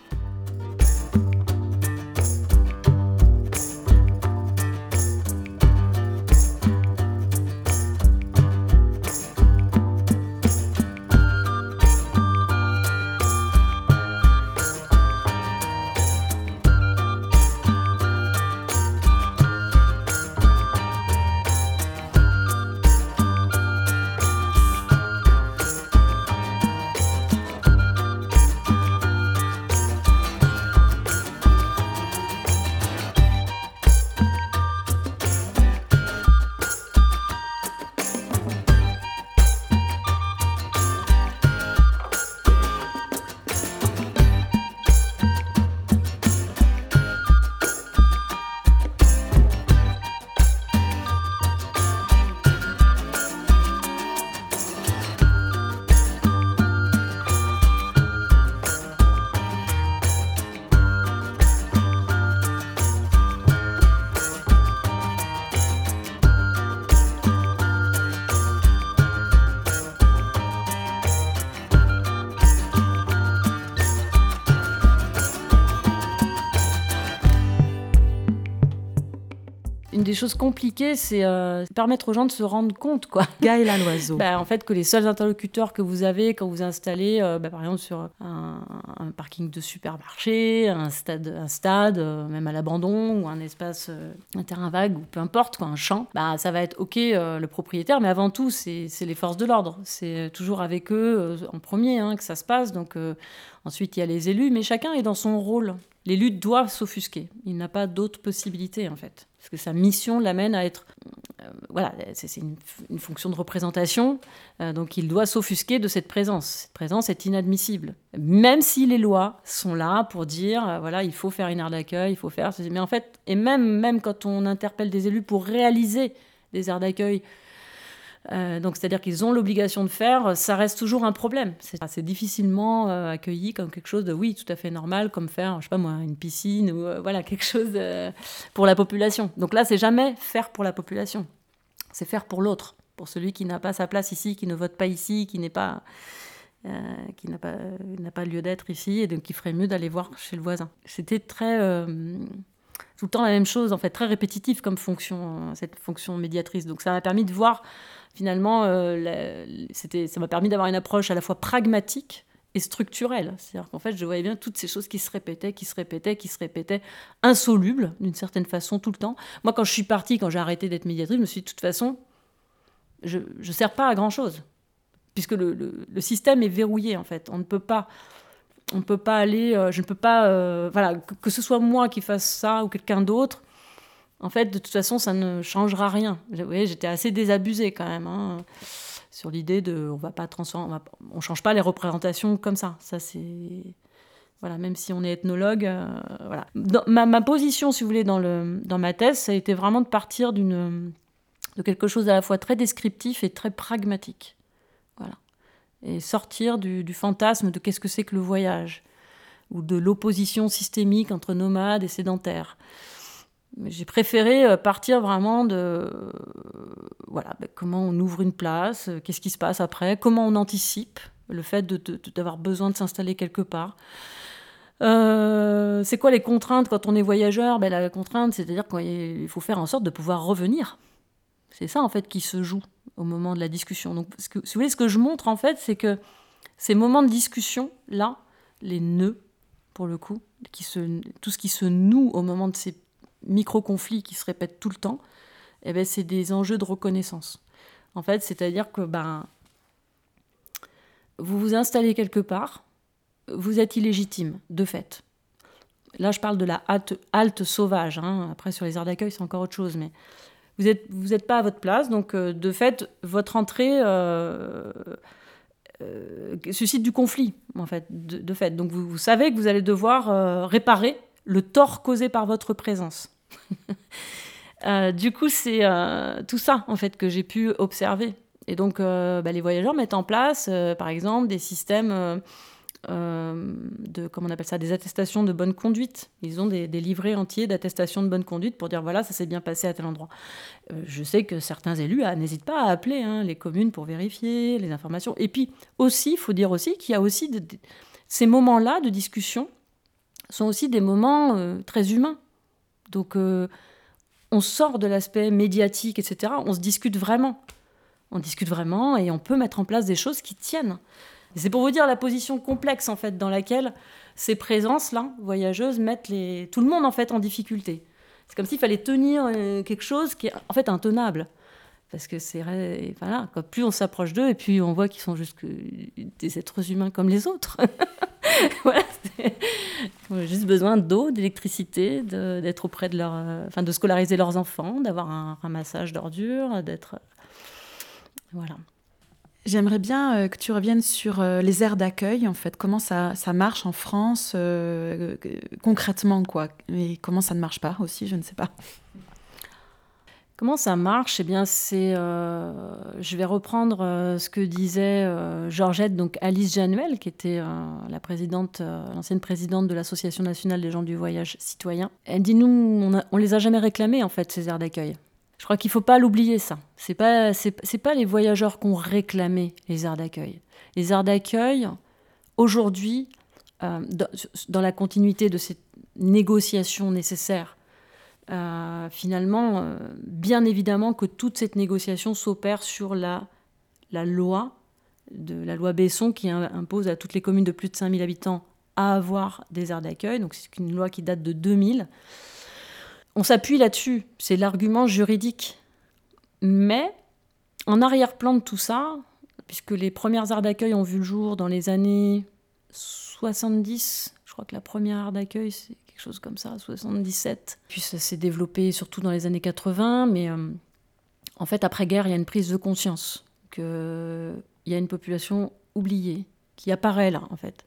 Des choses compliquées, c'est euh, permettre aux gens de se rendre compte, quoi. Gaël l'oiseau. bah, en fait, que les seuls interlocuteurs que vous avez quand vous installez, euh, bah, par exemple, sur un, parking de supermarché, un stade, un stade même à l'abandon, ou un espace, un terrain vague, ou peu importe, quoi, un champ, bah, ça va être OK le propriétaire, mais avant tout, c'est les forces de l'ordre. C'est toujours avec eux en premier hein, que ça se passe. Donc, ensuite, il y a les élus, mais chacun est dans son rôle. L'élu doit s'offusquer. Il n'a pas d'autre possibilité, en fait. Parce que sa mission l'amène à être. Euh, voilà, c'est une, fonction de représentation. Euh, donc il doit s'offusquer de cette présence. Cette présence est inadmissible. Même si les lois sont là pour dire, euh, voilà, il faut faire une aire d'accueil, il faut faire. Mais en fait, et même, même quand on interpelle des élus pour réaliser des aires d'accueil, euh, donc, c'est-à-dire qu'ils ont l'obligation de faire, ça reste toujours un problème. C'est difficilement euh, accueilli comme quelque chose de, oui, tout à fait normal, comme faire, je sais pas moi, une piscine ou euh, voilà, quelque chose pour la population. Donc là, c'est jamais faire pour la population. C'est faire pour l'autre, pour celui qui n'a pas sa place ici, qui ne vote pas ici, qui n'est pas. qui n'a pas, lieu d'être ici, et donc il ferait mieux d'aller voir chez le voisin. C'était très tout le temps la même chose, en fait, très répétitif comme fonction, cette fonction médiatrice. Donc ça m'a permis de voir finalement, euh, ça m'a permis d'avoir une approche à la fois pragmatique et structurelle. C'est-à-dire qu'en fait, je voyais bien toutes ces choses qui se répétaient, qui se répétaient, qui se répétaient, insolubles d'une certaine façon tout le temps. Moi, quand je suis partie, quand j'ai arrêté d'être médiatrice, je me suis dit, de toute façon, je ne sers pas à grand-chose. Puisque le, système est verrouillé, en fait. On ne peut pas on peut pas aller, euh, je ne peux pas, euh, voilà, que, ce soit moi qui fasse ça ou quelqu'un d'autre, en fait, de toute façon, ça ne changera rien. j'étais assez désabusée quand même hein, sur l'idée de, on va pas transformer, on, change pas les représentations comme ça. Ça c'est, voilà, même si on est ethnologue, euh, voilà. ma, position, si vous voulez, dans le, dans ma thèse, ça a été vraiment de partir d'une, de quelque chose à la fois très descriptif et très pragmatique, et sortir du, fantasme de qu'est-ce que c'est que le voyage ou de l'opposition systémique entre nomades et sédentaires j'ai préféré euh, partir vraiment de euh, voilà, ben, comment on ouvre une place, euh, qu'est-ce qui se passe après, comment on anticipe le fait d'avoir besoin de s'installer quelque part. c'est quoi les contraintes quand on est voyageur? Ben, La contrainte, c'est-à-dire qu'il faut faire en sorte de pouvoir revenir. C'est ça en fait qui se joue au moment de la discussion. Ce que, si vous voulez, ce que je montre en fait, c'est que ces moments de discussion là, les nœuds pour le coup, tout ce qui se noue au moment de ces micro-conflits qui se répètent tout le temps, eh ben, c'est des enjeux de reconnaissance. En fait, c'est-à-dire que ben, vous vous installez quelque part, vous êtes illégitime, de fait. Là, je parle de la halte, sauvage. Hein. Après, sur les aires d'accueil, c'est encore autre chose. Mais vous n'êtes vous êtes pas à votre place. Donc, euh, de fait, votre entrée euh, euh, suscite du conflit, en fait, de, fait. Donc, vous, savez que vous allez devoir réparer le tort causé par votre présence. Du coup, c'est tout ça en fait que j'ai pu observer. Et donc, bah, les voyageurs mettent en place, par exemple, des systèmes de comment on appelle ça, des attestations de bonne conduite. Ils ont des, livrets entiers d'attestations de bonne conduite pour dire voilà, ça s'est bien passé à tel endroit. je sais que certains élus ah, n'hésitent pas à appeler hein, les communes pour vérifier les informations. Et puis aussi, il faut dire aussi qu'il y a aussi ces moments-là de discussion sont aussi des moments euh, très humains. Donc euh, on sort de l'aspect médiatique, etc. On se discute vraiment. On discute vraiment et on peut mettre en place des choses qui tiennent. C'est pour vous dire la position complexe en fait dans laquelle ces présences-là, voyageuses, mettent tout le monde en fait en difficulté. C'est comme s'il fallait tenir euh, quelque chose qui est en fait intenable. Parce que c'est voilà, plus on s'approche d'eux et puis on voit qu'ils sont juste des êtres humains comme les autres. voilà, ils ont juste besoin d'eau, d'électricité, d'être auprès de leur, euh, enfin de scolariser leurs enfants, d'avoir un ramassage d'ordures, d'être voilà. J'aimerais bien euh, que tu reviennes sur euh, les aires d'accueil, en fait, comment ça, ça marche en France concrètement, quoi, et comment ça ne marche pas aussi, je ne sais pas. Comment ça marche? Eh bien, c'est, euh, je vais reprendre euh, ce que disait euh, Georgette, donc Alice Januel, qui était la présidente, l'ancienne présidente de l'Association nationale des gens du voyage citoyen. Elle dit nous, on, on les a jamais réclamés en fait ces aires d'accueil. Je crois qu'il faut pas l'oublier ça. Pas, c'est, pas les voyageurs qui ont réclamé les aires d'accueil. Les aires d'accueil, aujourd'hui, dans, dans la continuité de ces négociations nécessaires finalement, bien évidemment que toute cette négociation s'opère sur la, loi la loi Besson qui impose à toutes les communes de plus de 5000 habitants à avoir des aires d'accueil. Donc c'est une loi qui date de 2000. On s'appuie là-dessus, c'est l'argument juridique. Mais en arrière-plan de tout ça, puisque les premières aires d'accueil ont vu le jour dans les années 70, je crois que la première aire d'accueil c'est quelque chose comme ça, 77. Puis ça s'est développé surtout dans les années 80, mais euh, en fait après-guerre il y a une prise de conscience qu'il y a une population oubliée qui apparaît là en fait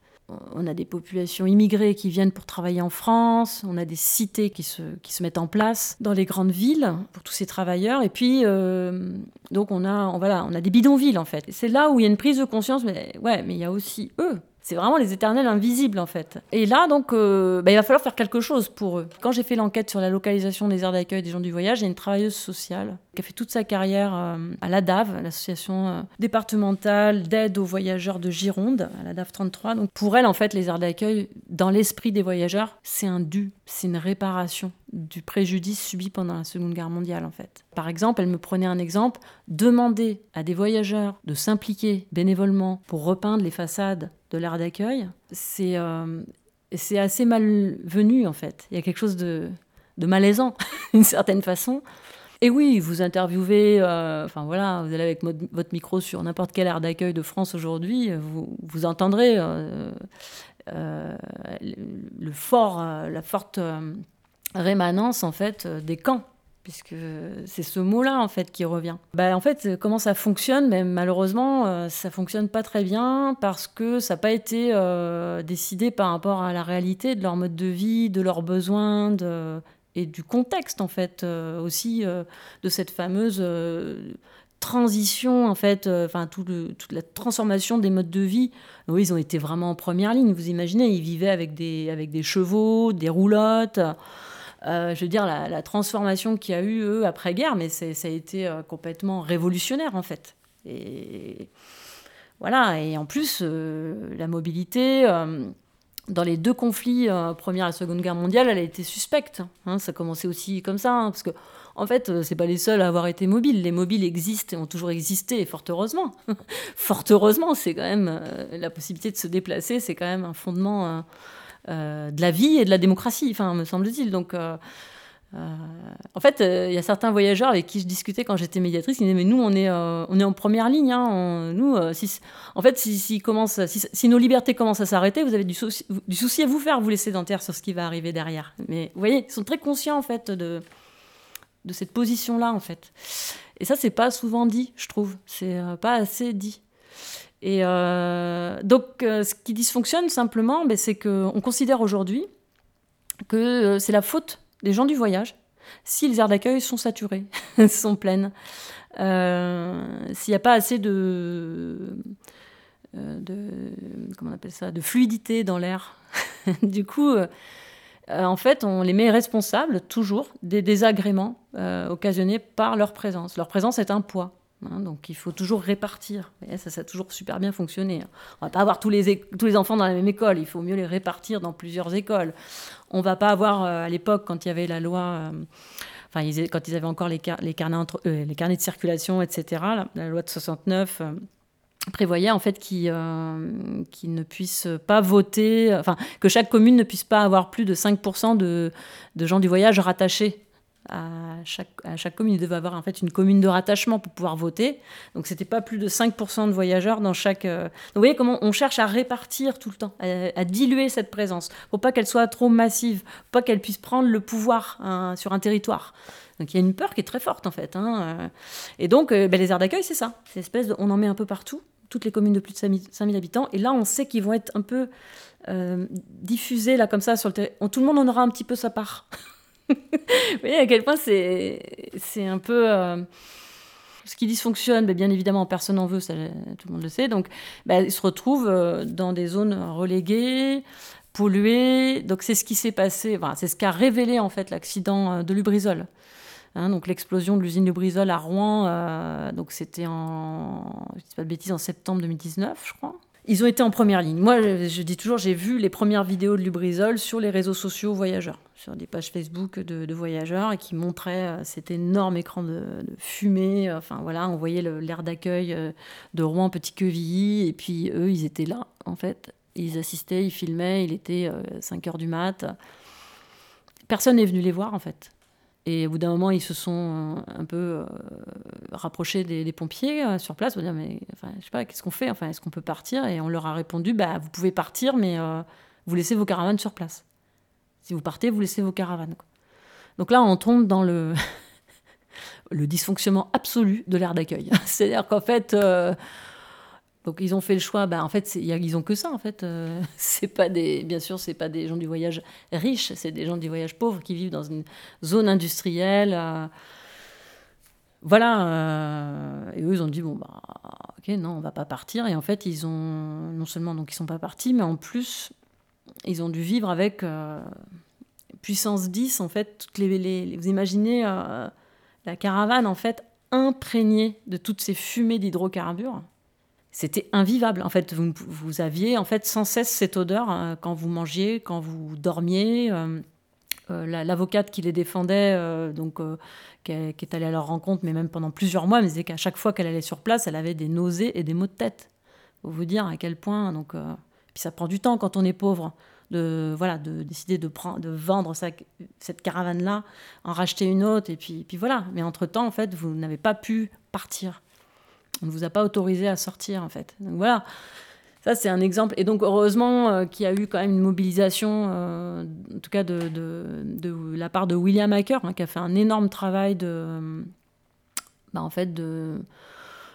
on a des populations immigrées qui viennent pour travailler en France, on a des cités qui se, qui se mettent en place dans les grandes villes pour tous ces travailleurs, et puis euh, donc on a, on, voilà, on a des bidonvilles en fait. C'est là où il y a une prise de conscience, mais ouais, mais il y a aussi eux c'est vraiment les éternels invisibles en fait. Et là, donc, euh, bah, il va falloir faire quelque chose pour eux. Quand j'ai fait l'enquête sur la localisation des aires d'accueil des gens du voyage, il y a une travailleuse sociale qui a fait toute sa carrière euh, à la DAV, l'association euh, départementale d'aide aux voyageurs de Gironde, à la DAV 33. Donc pour elle, en fait, les aires d'accueil, dans l'esprit des voyageurs, c'est un dû, c'est une réparation du préjudice subi pendant la Seconde Guerre mondiale en fait. Par exemple, elle me prenait un exemple, demander à des voyageurs de s'impliquer bénévolement pour repeindre les façades de l'aire d'accueil, c'est euh, c'est assez malvenu en fait. Il y a quelque chose de, de malaisant d'une certaine façon. Et oui, vous interviewez, euh, enfin voilà, vous allez avec votre micro sur n'importe quelle aire d'accueil de France aujourd'hui, vous, vous entendrez euh, le fort, la forte rémanence en fait euh, des camps puisque c'est ce mot-là en fait qui revient. Bah, en fait, comment ça fonctionne Mais malheureusement, euh, ça fonctionne pas très bien parce que ça n'a pas été euh, décidé par rapport à la réalité de leur mode de vie, de leurs besoins, et du contexte en fait aussi de cette fameuse transition en fait, enfin tout toute la transformation des modes de vie. Oui, ils ont été vraiment en première ligne. Vous imaginez, ils vivaient avec des avec des chevaux, des roulottes. Euh, je veux dire, la, transformation qu'il y a eu, eux, après-guerre, mais ça a été euh, complètement révolutionnaire, en fait. Et voilà, et en plus, euh, la mobilité, dans les deux conflits, Première et Seconde Guerre mondiale, elle a été suspecte. Hein. ça commençait aussi comme ça, hein, parce que, en fait, c'est pas les seuls à avoir été mobiles. Les mobiles existent et ont toujours existé, et fort heureusement. fort heureusement, c'est quand même la possibilité de se déplacer, c'est quand même un fondement de la vie et de la démocratie, enfin, me semble-t-il. Donc, euh, euh, en fait, il y a certains voyageurs avec qui je discutais quand j'étais médiatrice qui disaient Mais nous, on est, on est en première ligne. Hein, nous, si, en fait, si, nos libertés commencent à s'arrêter, vous avez du souci, à vous faire, vous laisser dentaire sur ce qui va arriver derrière. Mais vous voyez, ils sont très conscients, en fait, de, de cette position-là, en fait. Et ça, c'est pas souvent dit, je trouve. C'est pas assez dit. Et euh, donc, euh, ce qui dysfonctionne simplement, ben, c'est qu'on considère aujourd'hui que euh, c'est la faute des gens du voyage si les aires d'accueil sont saturées, sont pleines, s'il n'y a pas assez de, de, comment on appelle ça, de fluidité dans l'air. du coup, en fait, on les met responsables toujours des désagréments occasionnés par leur présence. Leur présence est un poids. Hein, donc il faut toujours répartir. Ça, ça a toujours super bien fonctionné. On va pas avoir tous les, tous les enfants dans la même école, il faut mieux les répartir dans plusieurs écoles. On va pas avoir, euh, à l'époque, quand il y avait la loi, euh, enfin quand ils avaient encore les, carnets, entre, les carnets de circulation, etc., la, loi de 69 euh, prévoyait en fait qu'ils ne puissent pas voter, enfin que chaque commune ne puisse pas avoir plus de 5% de, de gens du voyage rattachés à chaque, à chaque commune. Il devait avoir en fait une commune de rattachement pour pouvoir voter. Donc c'était pas plus de 5% de voyageurs dans chaque. Euh, Donc vous voyez comment on cherche à répartir tout le temps, à, diluer cette présence, pour pas qu'elle soit trop massive, pour pas qu'elle puisse prendre le pouvoir hein, sur un territoire. Donc il y a une peur qui est très forte en fait. Hein, euh. Et donc euh, ben, les aires d'accueil, c'est ça. C'est espèce on en met un peu partout, toutes les communes de plus de 5000 habitants. Et là, on sait qu'ils vont être un peu diffusés là comme ça sur le territoire. Tout le monde en aura un petit peu sa part. Vous voyez à quel point c'est, c'est un peu. Euh, ce qui dysfonctionne, mais bien évidemment, personne n'en veut, ça, tout le monde le sait. Donc, bah, ils se retrouvent euh, dans des zones reléguées, polluées. Donc, c'est ce qui s'est passé, c'est ce qu'a révélé en fait l'accident euh, de Lubrizol. Hein, donc l'explosion de l'usine de à Rouen, donc c'était en, je pas de bêtises, en septembre 2019, je crois. Ils ont été en première ligne. Moi, je, dis toujours, j'ai vu les premières vidéos de Lubrizol sur les réseaux sociaux voyageurs, sur des pages Facebook de, voyageurs, et qui montraient euh, cet énorme écran de, fumée. Enfin voilà, on voyait l'air d'accueil euh, de Rouen Petit Quevilly, et puis eux, ils étaient là, en fait. Ils assistaient, ils filmaient, il était 5 heures du mat. Personne n'est venu les voir, en fait. Et au bout d'un moment, ils se sont euh, un peu euh, rapprochés des, pompiers euh, sur place pour dire mais enfin, je sais pas qu'est-ce qu'on fait? Enfin est-ce qu'on peut partir? Et on leur a répondu bah vous pouvez partir mais vous laissez vos caravanes sur place. Si vous partez, vous laissez vos caravanes. Donc là, on tombe dans le le dysfonctionnement absolu de l'air d'accueil. C'est-à-dire qu'en fait donc ils ont fait le choix. Bah, en fait, ils ont que ça. En fait, euh, c'est pas des, bien sûr, c'est pas des gens du voyage riches, c'est des gens du voyage pauvre qui vivent dans une zone industrielle. Euh, voilà. Euh, et eux, ils ont dit bon bah, ok, non, on va pas partir. Et en fait, ils ont non seulement donc ils sont pas partis, mais en plus, ils ont dû vivre avec puissance 10. En fait, toutes les, vous imaginez la caravane en fait imprégnée de toutes ces fumées d'hydrocarbures c'était invivable. En fait, vous, aviez en fait sans cesse cette odeur hein, quand vous mangiez, quand vous dormiez. Euh, euh, l'avocate qui les défendait, euh, donc qui, est allée à leur rencontre, mais même pendant plusieurs mois, mais disait qu'à chaque fois qu'elle allait sur place, elle avait des nausées et des maux de tête. Pour vous dire à quel point. Donc, puis ça prend du temps quand on est pauvre de voilà de décider de vendre cette caravane là en racheter une autre et puis puis voilà mais entre temps en fait vous n'avez pas pu partir on ne vous a pas autorisé à sortir, en fait. Donc voilà. Ça, c'est un exemple. Et donc, heureusement euh, qu'il y a eu quand même une mobilisation, euh, en tout cas de, la part de William Hacker, hein, qui a fait un énorme travail de. Bah, en fait, de.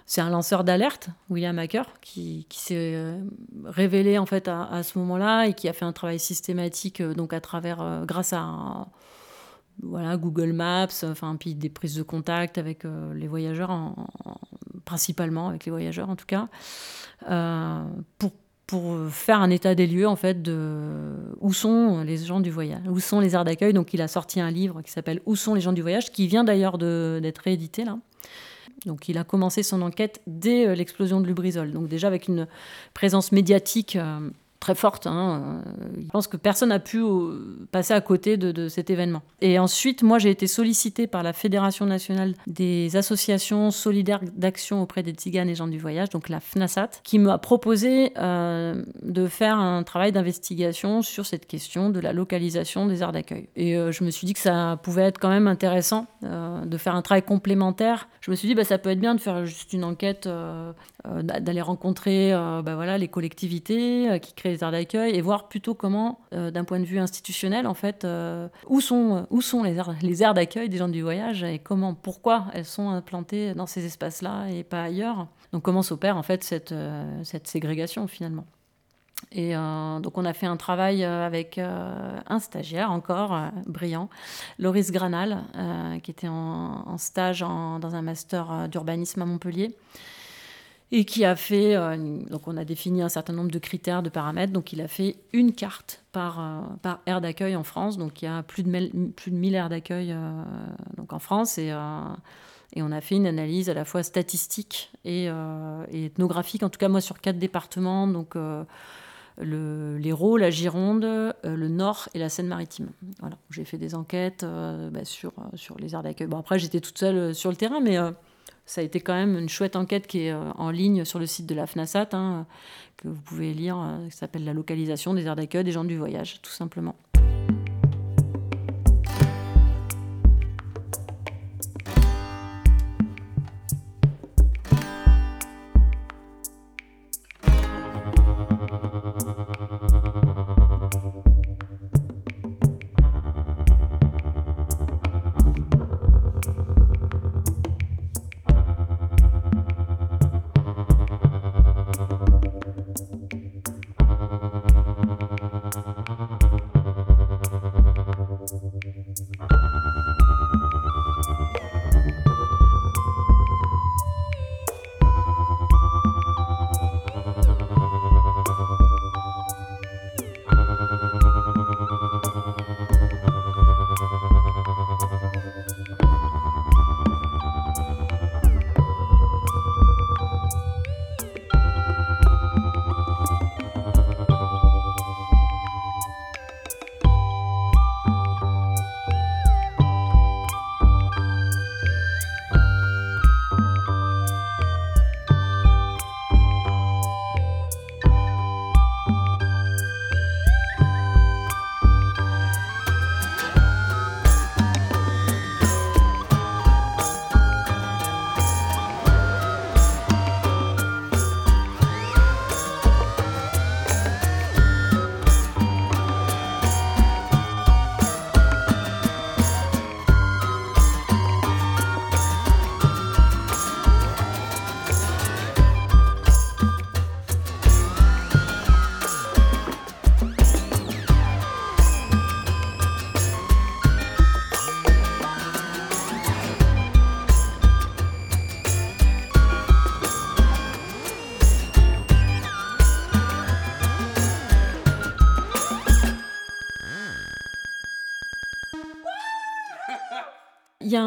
C'est un lanceur d'alerte, William Hacker, qui, s'est euh, révélé en fait à, à ce moment-là et qui a fait un travail systématique donc à travers, grâce à voilà, Google Maps, enfin, puis des prises de contact avec euh, les voyageurs, principalement avec les voyageurs en tout cas, euh, pour, pour faire un état des lieux en fait de où sont les gens du voyage, où sont les aires d'accueil. Donc il a sorti un livre qui s'appelle Où sont les gens du voyage, qui vient d'ailleurs d'être réédité là. Donc il a commencé son enquête dès euh, l'explosion de Lubrizol, donc déjà avec une présence médiatique très forte. Hein. Euh, je pense que personne n'a pu euh, passer à côté de, cet événement. Et ensuite, moi, j'ai été sollicitée par la Fédération nationale des associations solidaires d'action auprès des tziganes et gens du voyage, donc la FNASAT, qui m'a proposé euh, de faire un travail d'investigation sur cette question de la localisation des aires d'accueil. Et je me suis dit que ça pouvait être quand même intéressant de faire un travail complémentaire. Je me suis dit, bah, ça peut être bien de faire juste une enquête, d'aller rencontrer bah, voilà, les collectivités qui créent les aires d'accueil et voir plutôt comment, euh, d'un point de vue institutionnel, en fait, euh, où sont, où sont les aires, les aires d'accueil des gens du voyage et comment, pourquoi elles sont implantées dans ces espaces-là et pas ailleurs. Donc comment s'opère en fait cette, euh, cette ségrégation finalement. Et donc on a fait un travail avec un stagiaire encore brillant, Loris Granal, qui était en stage dans un master d'urbanisme à Montpellier et qui a fait, euh, donc on a défini un certain nombre de critères, de paramètres, donc il a fait une carte par, euh, par aire d'accueil en France, donc il y a plus de, plus de 1000 aires d'accueil euh, en France, et, et on a fait une analyse à la fois statistique et, et, ethnographique, en tout cas moi sur quatre départements, donc le, l'Hérault, la Gironde, le Nord et la Seine-Maritime. Voilà, j'ai fait des enquêtes bah, sur, sur les aires d'accueil. Bon après j'étais toute seule sur le terrain, mais ça a été quand même une chouette enquête qui est euh, en ligne sur le site de la FNASAT, hein, que vous pouvez lire, euh, qui s'appelle La localisation des aires d'accueil des gens du voyage, tout simplement.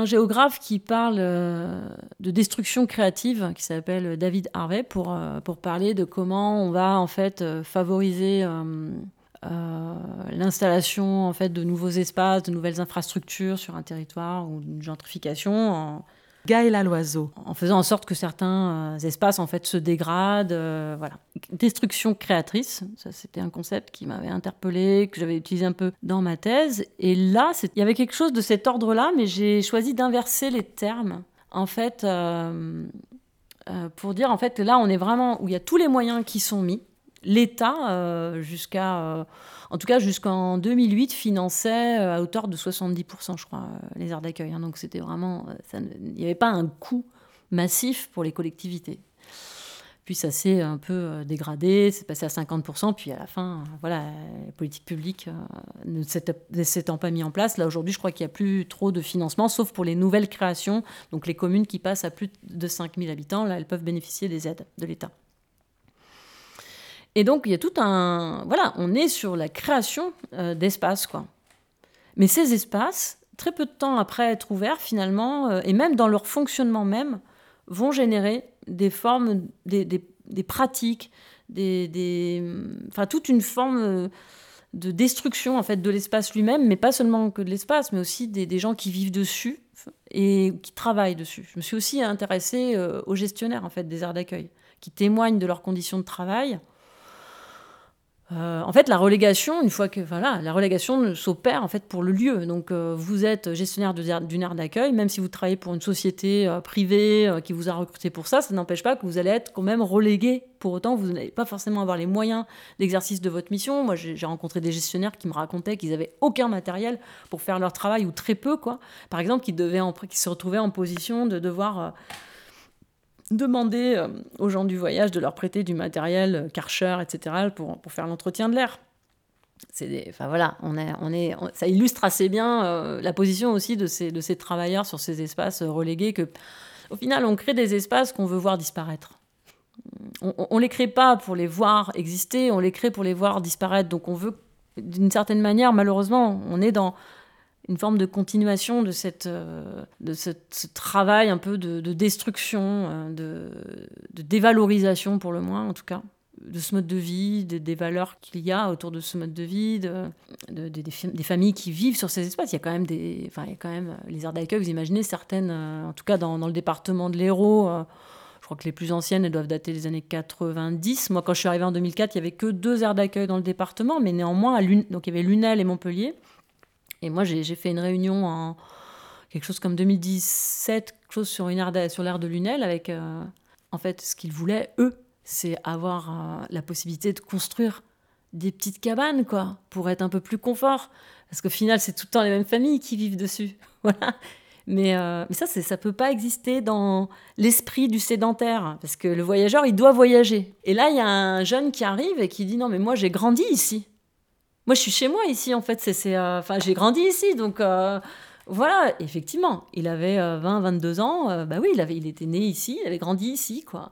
Un géographe qui parle euh, de destruction créative, qui s'appelle David Harvey, pour, euh, pour parler de comment on va en fait euh, favoriser l'installation en fait de nouveaux espaces, de nouvelles infrastructures sur un territoire ou une gentrification. En, Gaël Loiseau. En faisant en sorte que certains espaces en fait se dégradent, voilà. Destruction créatrice, ça c'était un concept qui m'avait interpellé, que j'avais utilisé un peu dans ma thèse. Et là, il y avait quelque chose de cet ordre-là, mais j'ai choisi d'inverser les termes. En fait, euh, euh, pour dire en fait là, on est vraiment où il y a tous les moyens qui sont mis. L'État, euh, jusqu'à, en tout cas jusqu'en 2008, finançait à hauteur de 70%, je crois, les aires d'accueil. Hein. donc c'était vraiment, il n'y avait pas un coût massif pour les collectivités. Puis ça s'est un peu euh, dégradé, c'est passé à 50%, puis à la fin, voilà, les politiques publiques euh, ne s'étant pas mis en place. Là, aujourd'hui, je crois qu'il n'y a plus trop de financement, sauf pour les nouvelles créations. Donc les communes qui passent à plus de 5000 habitants, là, elles peuvent bénéficier des aides de l'État. Et donc, il y a tout un... Voilà, on est sur la création euh, d'espaces, quoi. Mais ces espaces, très peu de temps après être ouverts, finalement, et même dans leur fonctionnement même, vont générer des formes, des, des, pratiques, des, des, enfin toute une forme euh, de destruction en fait de l'espace lui-même, mais pas seulement que de l'espace, mais aussi des, gens qui vivent dessus et qui travaillent dessus. Je me suis aussi intéressée euh, aux gestionnaires en fait des aires d'accueil, qui témoignent de leurs conditions de travail euh, en fait, la relégation, une fois que voilà, la relégation s'opère en fait pour le lieu. Donc, euh, vous êtes gestionnaire d'une aire d'accueil, même si vous travaillez pour une société euh, privée qui vous a recruté pour ça, ça n'empêche pas que vous allez être quand même relégué. Pour autant, vous n'allez pas forcément avoir les moyens d'exercice de votre mission. Moi, j'ai rencontré des gestionnaires qui me racontaient qu'ils avaient aucun matériel pour faire leur travail ou très peu, quoi. Par exemple, devaient, qui se retrouvaient en position de devoir demander euh, aux gens du voyage de leur prêter du matériel euh, Karcher, etc., pour, pour faire l'entretien de l'air. C'est enfin voilà, on est, on est, ça illustre assez bien euh, la position aussi de ces, de ces travailleurs sur ces espaces relégués que, au final, on crée des espaces qu'on veut voir disparaître. On, ne les crée pas pour les voir exister, on les crée pour les voir disparaître. Donc on veut, d'une certaine manière, malheureusement, on est dans une forme de continuation de, cette, euh, de ce, travail un peu de, destruction, euh, de, dévalorisation pour le moins en tout cas, de ce mode de vie, des valeurs qu'il y a autour de ce mode de vie, des, familles qui vivent sur ces espaces. Il y a quand même des, enfin, il y a quand même les aires d'accueil. Vous imaginez certaines, euh, en tout cas dans, le département de l'Hérault. je crois que les plus anciennes, elles doivent dater des années 90. Moi, quand je suis arrivée en 2004, il n'y avait que deux aires d'accueil dans le département, mais néanmoins, donc il y avait Lunel et Montpellier. Et moi, j'ai fait une réunion en quelque chose comme 2017, quelque chose sur une aire sur l'aire de Lunel, avec euh, en fait ce qu'ils voulaient eux, c'est avoir euh, la possibilité de construire des petites cabanes, quoi, pour être un peu plus confort. Parce qu'au final, c'est tout le temps les mêmes familles qui vivent dessus. voilà. Mais, euh, mais ça, ça peut pas exister dans l'esprit du sédentaire, parce que le voyageur, il doit voyager. Et là, il y a un jeune qui arrive et qui dit non, mais moi, j'ai grandi ici. Moi, je suis chez moi ici, en fait. C'est, euh, enfin, j'ai grandi ici, donc euh, voilà. Effectivement, il avait 20, euh, 22 ans. bah oui, il avait, il était né ici, il avait grandi ici, quoi.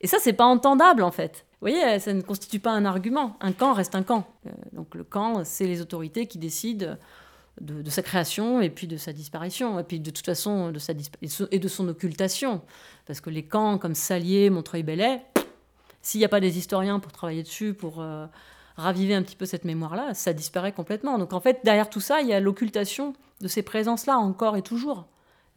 Et ça, c'est pas entendable, en fait. Vous voyez, ça ne constitue pas un argument. Un camp reste un camp. donc le camp, c'est les autorités qui décident de, sa création et puis de sa disparition, et puis de toute façon de sa et de son occultation. Parce que les camps comme Salier, Montreuil-Bellay, s'il n'y a pas des historiens pour travailler dessus, pour raviver un petit peu cette mémoire-là, ça disparaît complètement. Donc en fait, derrière tout ça, il y a l'occultation de ces présences-là, encore et toujours.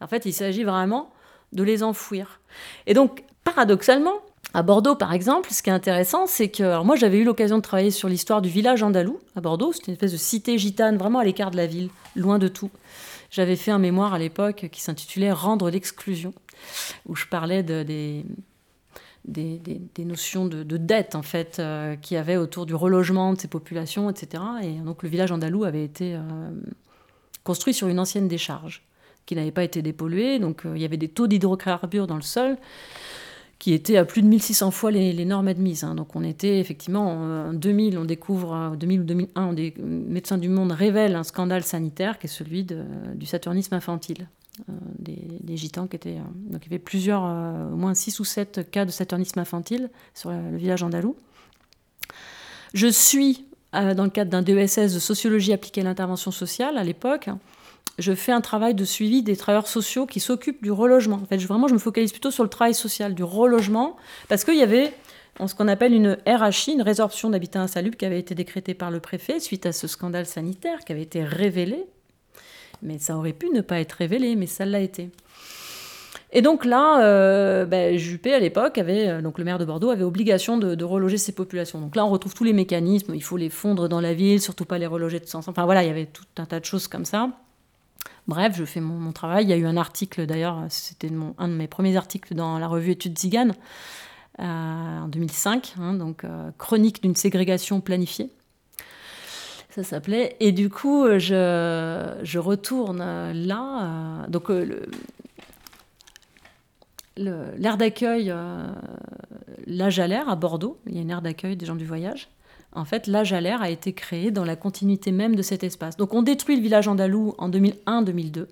En fait, il s'agit vraiment de les enfouir. Et donc, paradoxalement, à Bordeaux, par exemple, ce qui est intéressant, c'est que alors moi, j'avais eu l'occasion de travailler sur l'histoire du village andalou à Bordeaux. C'était une espèce de cité gitane, vraiment à l'écart de la ville, loin de tout. J'avais fait un mémoire à l'époque qui s'intitulait Rendre l'exclusion, où je parlais de, des, des, notions de, dette en fait euh, qu'il y avait autour du relogement de ces populations, etc. Et donc le village andalou avait été euh, construit sur une ancienne décharge qui n'avait pas été dépolluée. Donc euh, il y avait des taux d'hydrocarbures dans le sol qui étaient à plus de 1600 fois les, normes admises. Hein. Donc on était effectivement en 2000, on découvre, en 2000 ou 2001, on des, Médecins du Monde révèle un scandale sanitaire qui est celui du saturnisme infantile. Euh, des, gitans qui étaient. Euh, donc il y avait plusieurs, euh, au moins 6 ou 7 cas de saturnisme infantile sur le village andalou. Je suis, dans le cadre d'un DESS de sociologie appliquée à l'intervention sociale à l'époque, je fais un travail de suivi des travailleurs sociaux qui s'occupent du relogement. En fait, vraiment, je me focalise plutôt sur le travail social, du relogement, parce qu'il y avait ce qu'on appelle une RHI, une résorption d'habitat insalubre, qui avait été décrétée par le préfet suite à ce scandale sanitaire qui avait été révélé. Mais ça aurait pu ne pas être révélé, mais ça l'a été. Et donc là, euh, ben, Juppé, à l'époque, avait, euh, donc le maire de Bordeaux, avait obligation de, reloger ces populations. Donc là, on retrouve tous les mécanismes. Il faut les fondre dans la ville, surtout pas les reloger de sens. Enfin voilà, il y avait tout un tas de choses comme ça. Bref, je fais mon, travail. Il y a eu un article, d'ailleurs, c'était un de mes premiers articles dans la revue Études Zigane, euh, en 2005, hein, donc chronique d'une ségrégation planifiée ça s'appelait. Et du coup, je, je retourne là. donc, le, l'aire d'accueil, euh, l'âge à l'air à Bordeaux, il y a une aire d'accueil des gens du voyage. En fait, l'âge à l'air a été créé dans la continuité même de cet espace. Donc on détruit le village andalou en 2001-2002.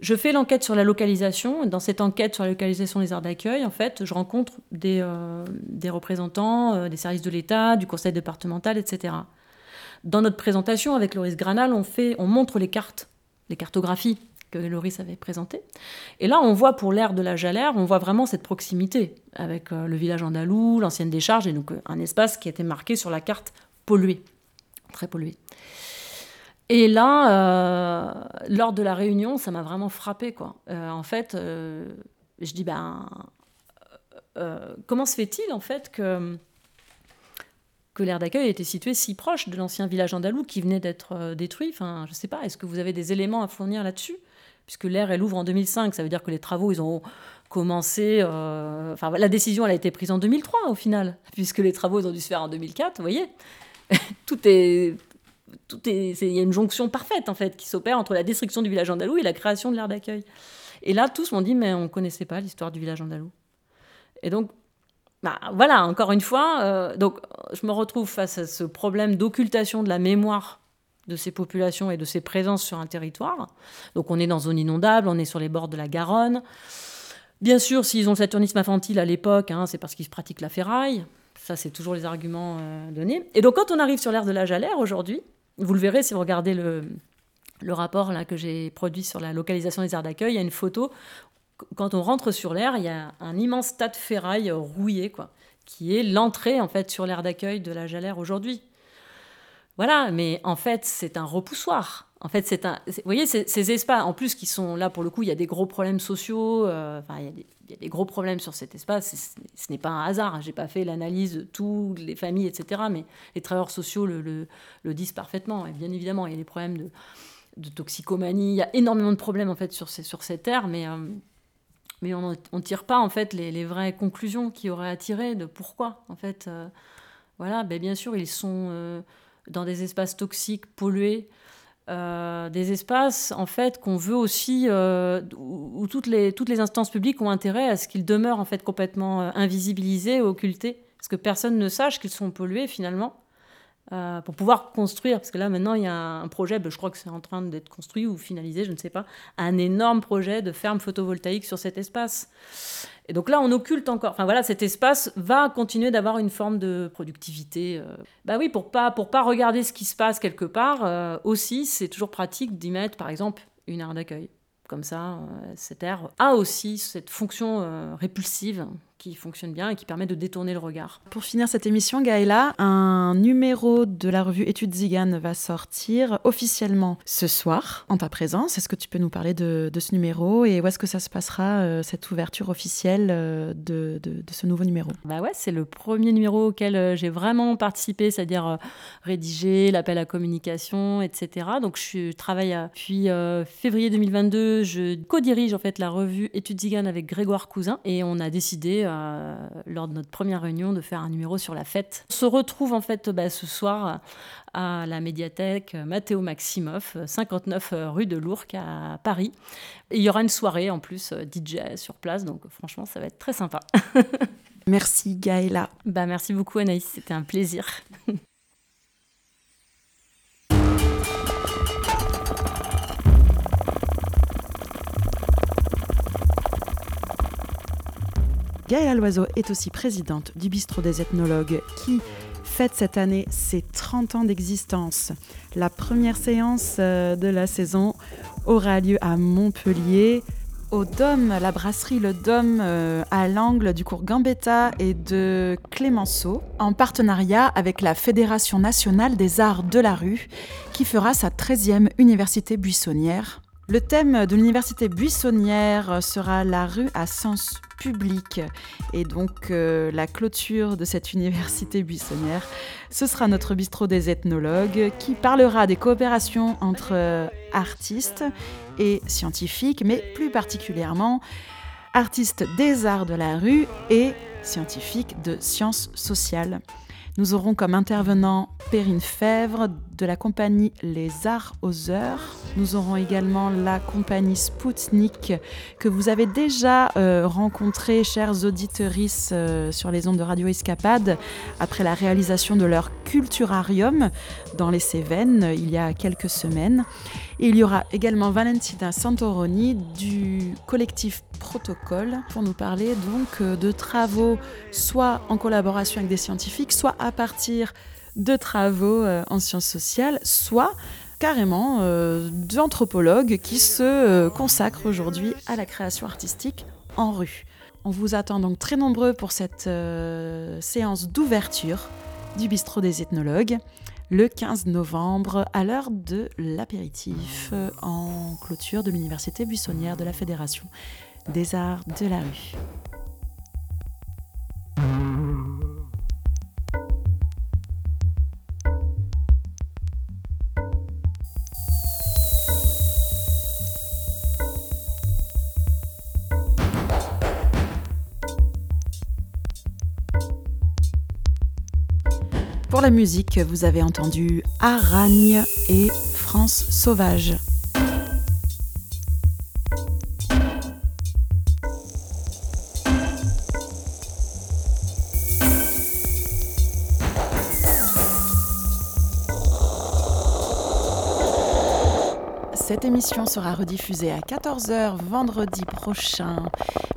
Je fais l'enquête sur la localisation. Dans cette enquête sur la localisation des aires d'accueil, en fait, je rencontre des, euh, des représentants euh, des services de l'État, du conseil départemental, etc. Dans notre présentation avec Loris Granal, on, fait, on montre les cartes, les cartographies que Loris avait présenté. Et là, on voit pour l'ère de la Jalère, on voit vraiment cette proximité avec euh, le village andalou, l'ancienne décharge, et donc euh, un espace qui était marqué sur la carte pollué, très pollué. Et là, euh, lors de la réunion, ça m'a vraiment frappé. En fait, je dis, ben, comment se fait-il en fait que, que l'aire d'accueil était situé si proche de l'ancien village andalou qui venait d'être détruit Enfin, je ne sais pas, est-ce que vous avez des éléments à fournir là-dessus? Puisque l'air, elle ouvre en 2005. Ça veut dire que les travaux, ils ont commencé. Euh, enfin, la décision, elle a été prise en 2003 au final, puisque les travaux, ils ont dû se faire en 2004. Vous voyez, tout est. Tout est, il y a une jonction parfaite en fait qui s'opère entre la destruction du village andalou et la création de l'aire d'accueil. Et là, tous m'ont dit mais on connaissait pas l'histoire du village andalou. Et donc, bah, voilà, encore une fois, euh, donc je me retrouve face à ce problème d'occultation de la mémoire de ces populations et de ces présences sur un territoire. Donc on est dans zone inondable, on est sur les bords de la Garonne. Bien sûr, s'ils ont le saturnisme infantile à l'époque, hein, c'est parce qu'ils pratiquent la ferraille. Ça, c'est toujours les arguments euh, donnés. Et donc quand on arrive sur l'ère de à l'air aujourd'hui, vous le verrez si vous regardez le, le rapport là, que j'ai produit sur la localisation des aires d'accueil, il y a une photo. Quand on rentre sur l'air, il y a un immense tas de ferraille rouillé, quoi, qui est l'entrée en fait sur l'aire d'accueil de à l'air aujourd'hui. Voilà, mais en fait, c'est un repoussoir. En fait, c'est un. Vous voyez, ces, espaces, en plus, qui sont là pour le coup, il y a des gros problèmes sociaux. Euh, enfin, il y, a des, gros problèmes sur cet espace. Ce n'est pas un hasard. J'ai pas fait l'analyse de toutes les familles, etc. Mais les travailleurs sociaux le, disent parfaitement. Et bien évidemment, il y a des problèmes de, toxicomanie. Il y a énormément de problèmes en fait sur ces, sur cette terre, mais. Euh, mais on ne tire pas en fait les, vraies conclusions qui auraient à tirer de pourquoi en fait euh, voilà ben, bien sûr ils sont dans des espaces toxiques, pollués, euh, des espaces en fait qu'on veut aussi euh, où, toutes les toutes les instances publiques ont intérêt à ce qu'ils demeurent en fait complètement euh, invisibilisés, occultés, parce que personne ne sache qu'ils sont pollués finalement. Pour pouvoir construire, parce que là maintenant il y a un projet, ben, je crois que c'est en train d'être construit ou finalisé, je ne sais pas, un énorme projet de ferme photovoltaïque sur cet espace. Et donc là, on occulte encore. Enfin voilà, cet espace va continuer d'avoir une forme de productivité. Euh. Bah oui, pour pas pour pas regarder ce qui se passe quelque part. Euh, aussi, c'est toujours pratique d'y mettre, par exemple, une aire d'accueil. Comme ça, euh, cette aire a aussi cette fonction répulsive qui fonctionne bien et qui permet de détourner le regard. Pour finir cette émission, Gaëla, un numéro de la revue Études Zigane va sortir officiellement ce soir en ta présence. Est-ce que tu peux nous parler de, ce numéro et où est-ce que ça se passera, euh, cette ouverture officielle euh, de, de, ce nouveau numéro? Bah ouais, c'est le premier numéro auquel euh, j'ai vraiment participé, c'est-à-dire rédiger, l'appel à communication, etc. Donc je travaille depuis février 2022, je co-dirige en fait la revue Études Zigane avec Grégoire Cousin et on a décidé euh, lors de notre première réunion de faire un numéro sur la fête. On se retrouve en fait bah, ce soir à la médiathèque Mathéo Maximoff, 59 rue de l'Ourcq à Paris. Et il y aura une soirée en plus euh, DJ sur place, donc franchement ça va être très sympa. Merci Gaëla. Bah, merci beaucoup Anaïs, c'était un plaisir. Gaëla Loiseau est aussi présidente du Bistrot des ethnologues qui fête cette année ses 30 ans d'existence. La première séance euh, de la saison aura lieu à Montpellier, au Dôme, la brasserie Le Dôme euh, à l'angle du cours Gambetta et de Clémenceau, en partenariat avec la Fédération nationale des arts de la rue, qui fera sa 13e université buissonnière. Le thème de l'université buissonnière sera la rue à sens et donc euh, la clôture de cette université buissonnière. Ce sera notre bistrot des ethnologues qui parlera des coopérations entre euh, artistes et scientifiques, mais plus particulièrement artistes des arts de la rue et scientifiques de sciences sociales. Nous aurons comme intervenant Perrine Fèvre de la compagnie Les Arts aux Heures. Nous aurons également la compagnie Spoutnik que vous avez déjà euh, rencontré, chers auditorices, euh, sur les ondes de Radio Escapade après la réalisation de leur Culturarium dans les Cévennes il y a quelques semaines. Il y aura également Valentina Santoroni du collectif Protocole pour nous parler donc euh, de travaux soit en collaboration avec des scientifiques, soit à partir de travaux euh, en sciences sociales, soit carrément euh, d'anthropologues qui se consacrent aujourd'hui à la création artistique en rue. On vous attend donc très nombreux pour cette séance d'ouverture du bistrot des ethnologues le 15 novembre à l'heure de l'apéritif en clôture de l'université buissonnière de la Fédération des arts de la rue. Pour la musique, vous avez entendu Aragne et France Sauvage. Émission sera rediffusée à 14h vendredi prochain,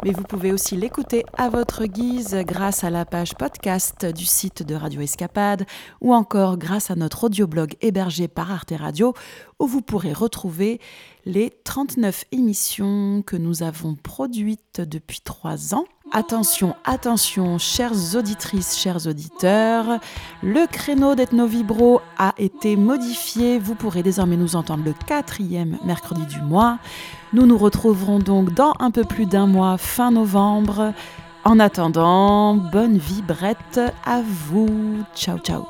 mais vous pouvez aussi l'écouter à votre guise grâce à la page podcast du site de Radio Escapade ou encore grâce à notre audioblog hébergé par Arte Radio où vous pourrez retrouver les 39 émissions que nous avons produites depuis trois ans Attention, attention, chères auditrices, chers auditeurs, le créneau d'Ethnovibro a été modifié. Vous pourrez désormais nous entendre le quatrième mercredi du mois. Nous nous retrouverons donc dans un peu plus d'un mois, fin novembre. En attendant, bonne vibrette à vous. Ciao, ciao.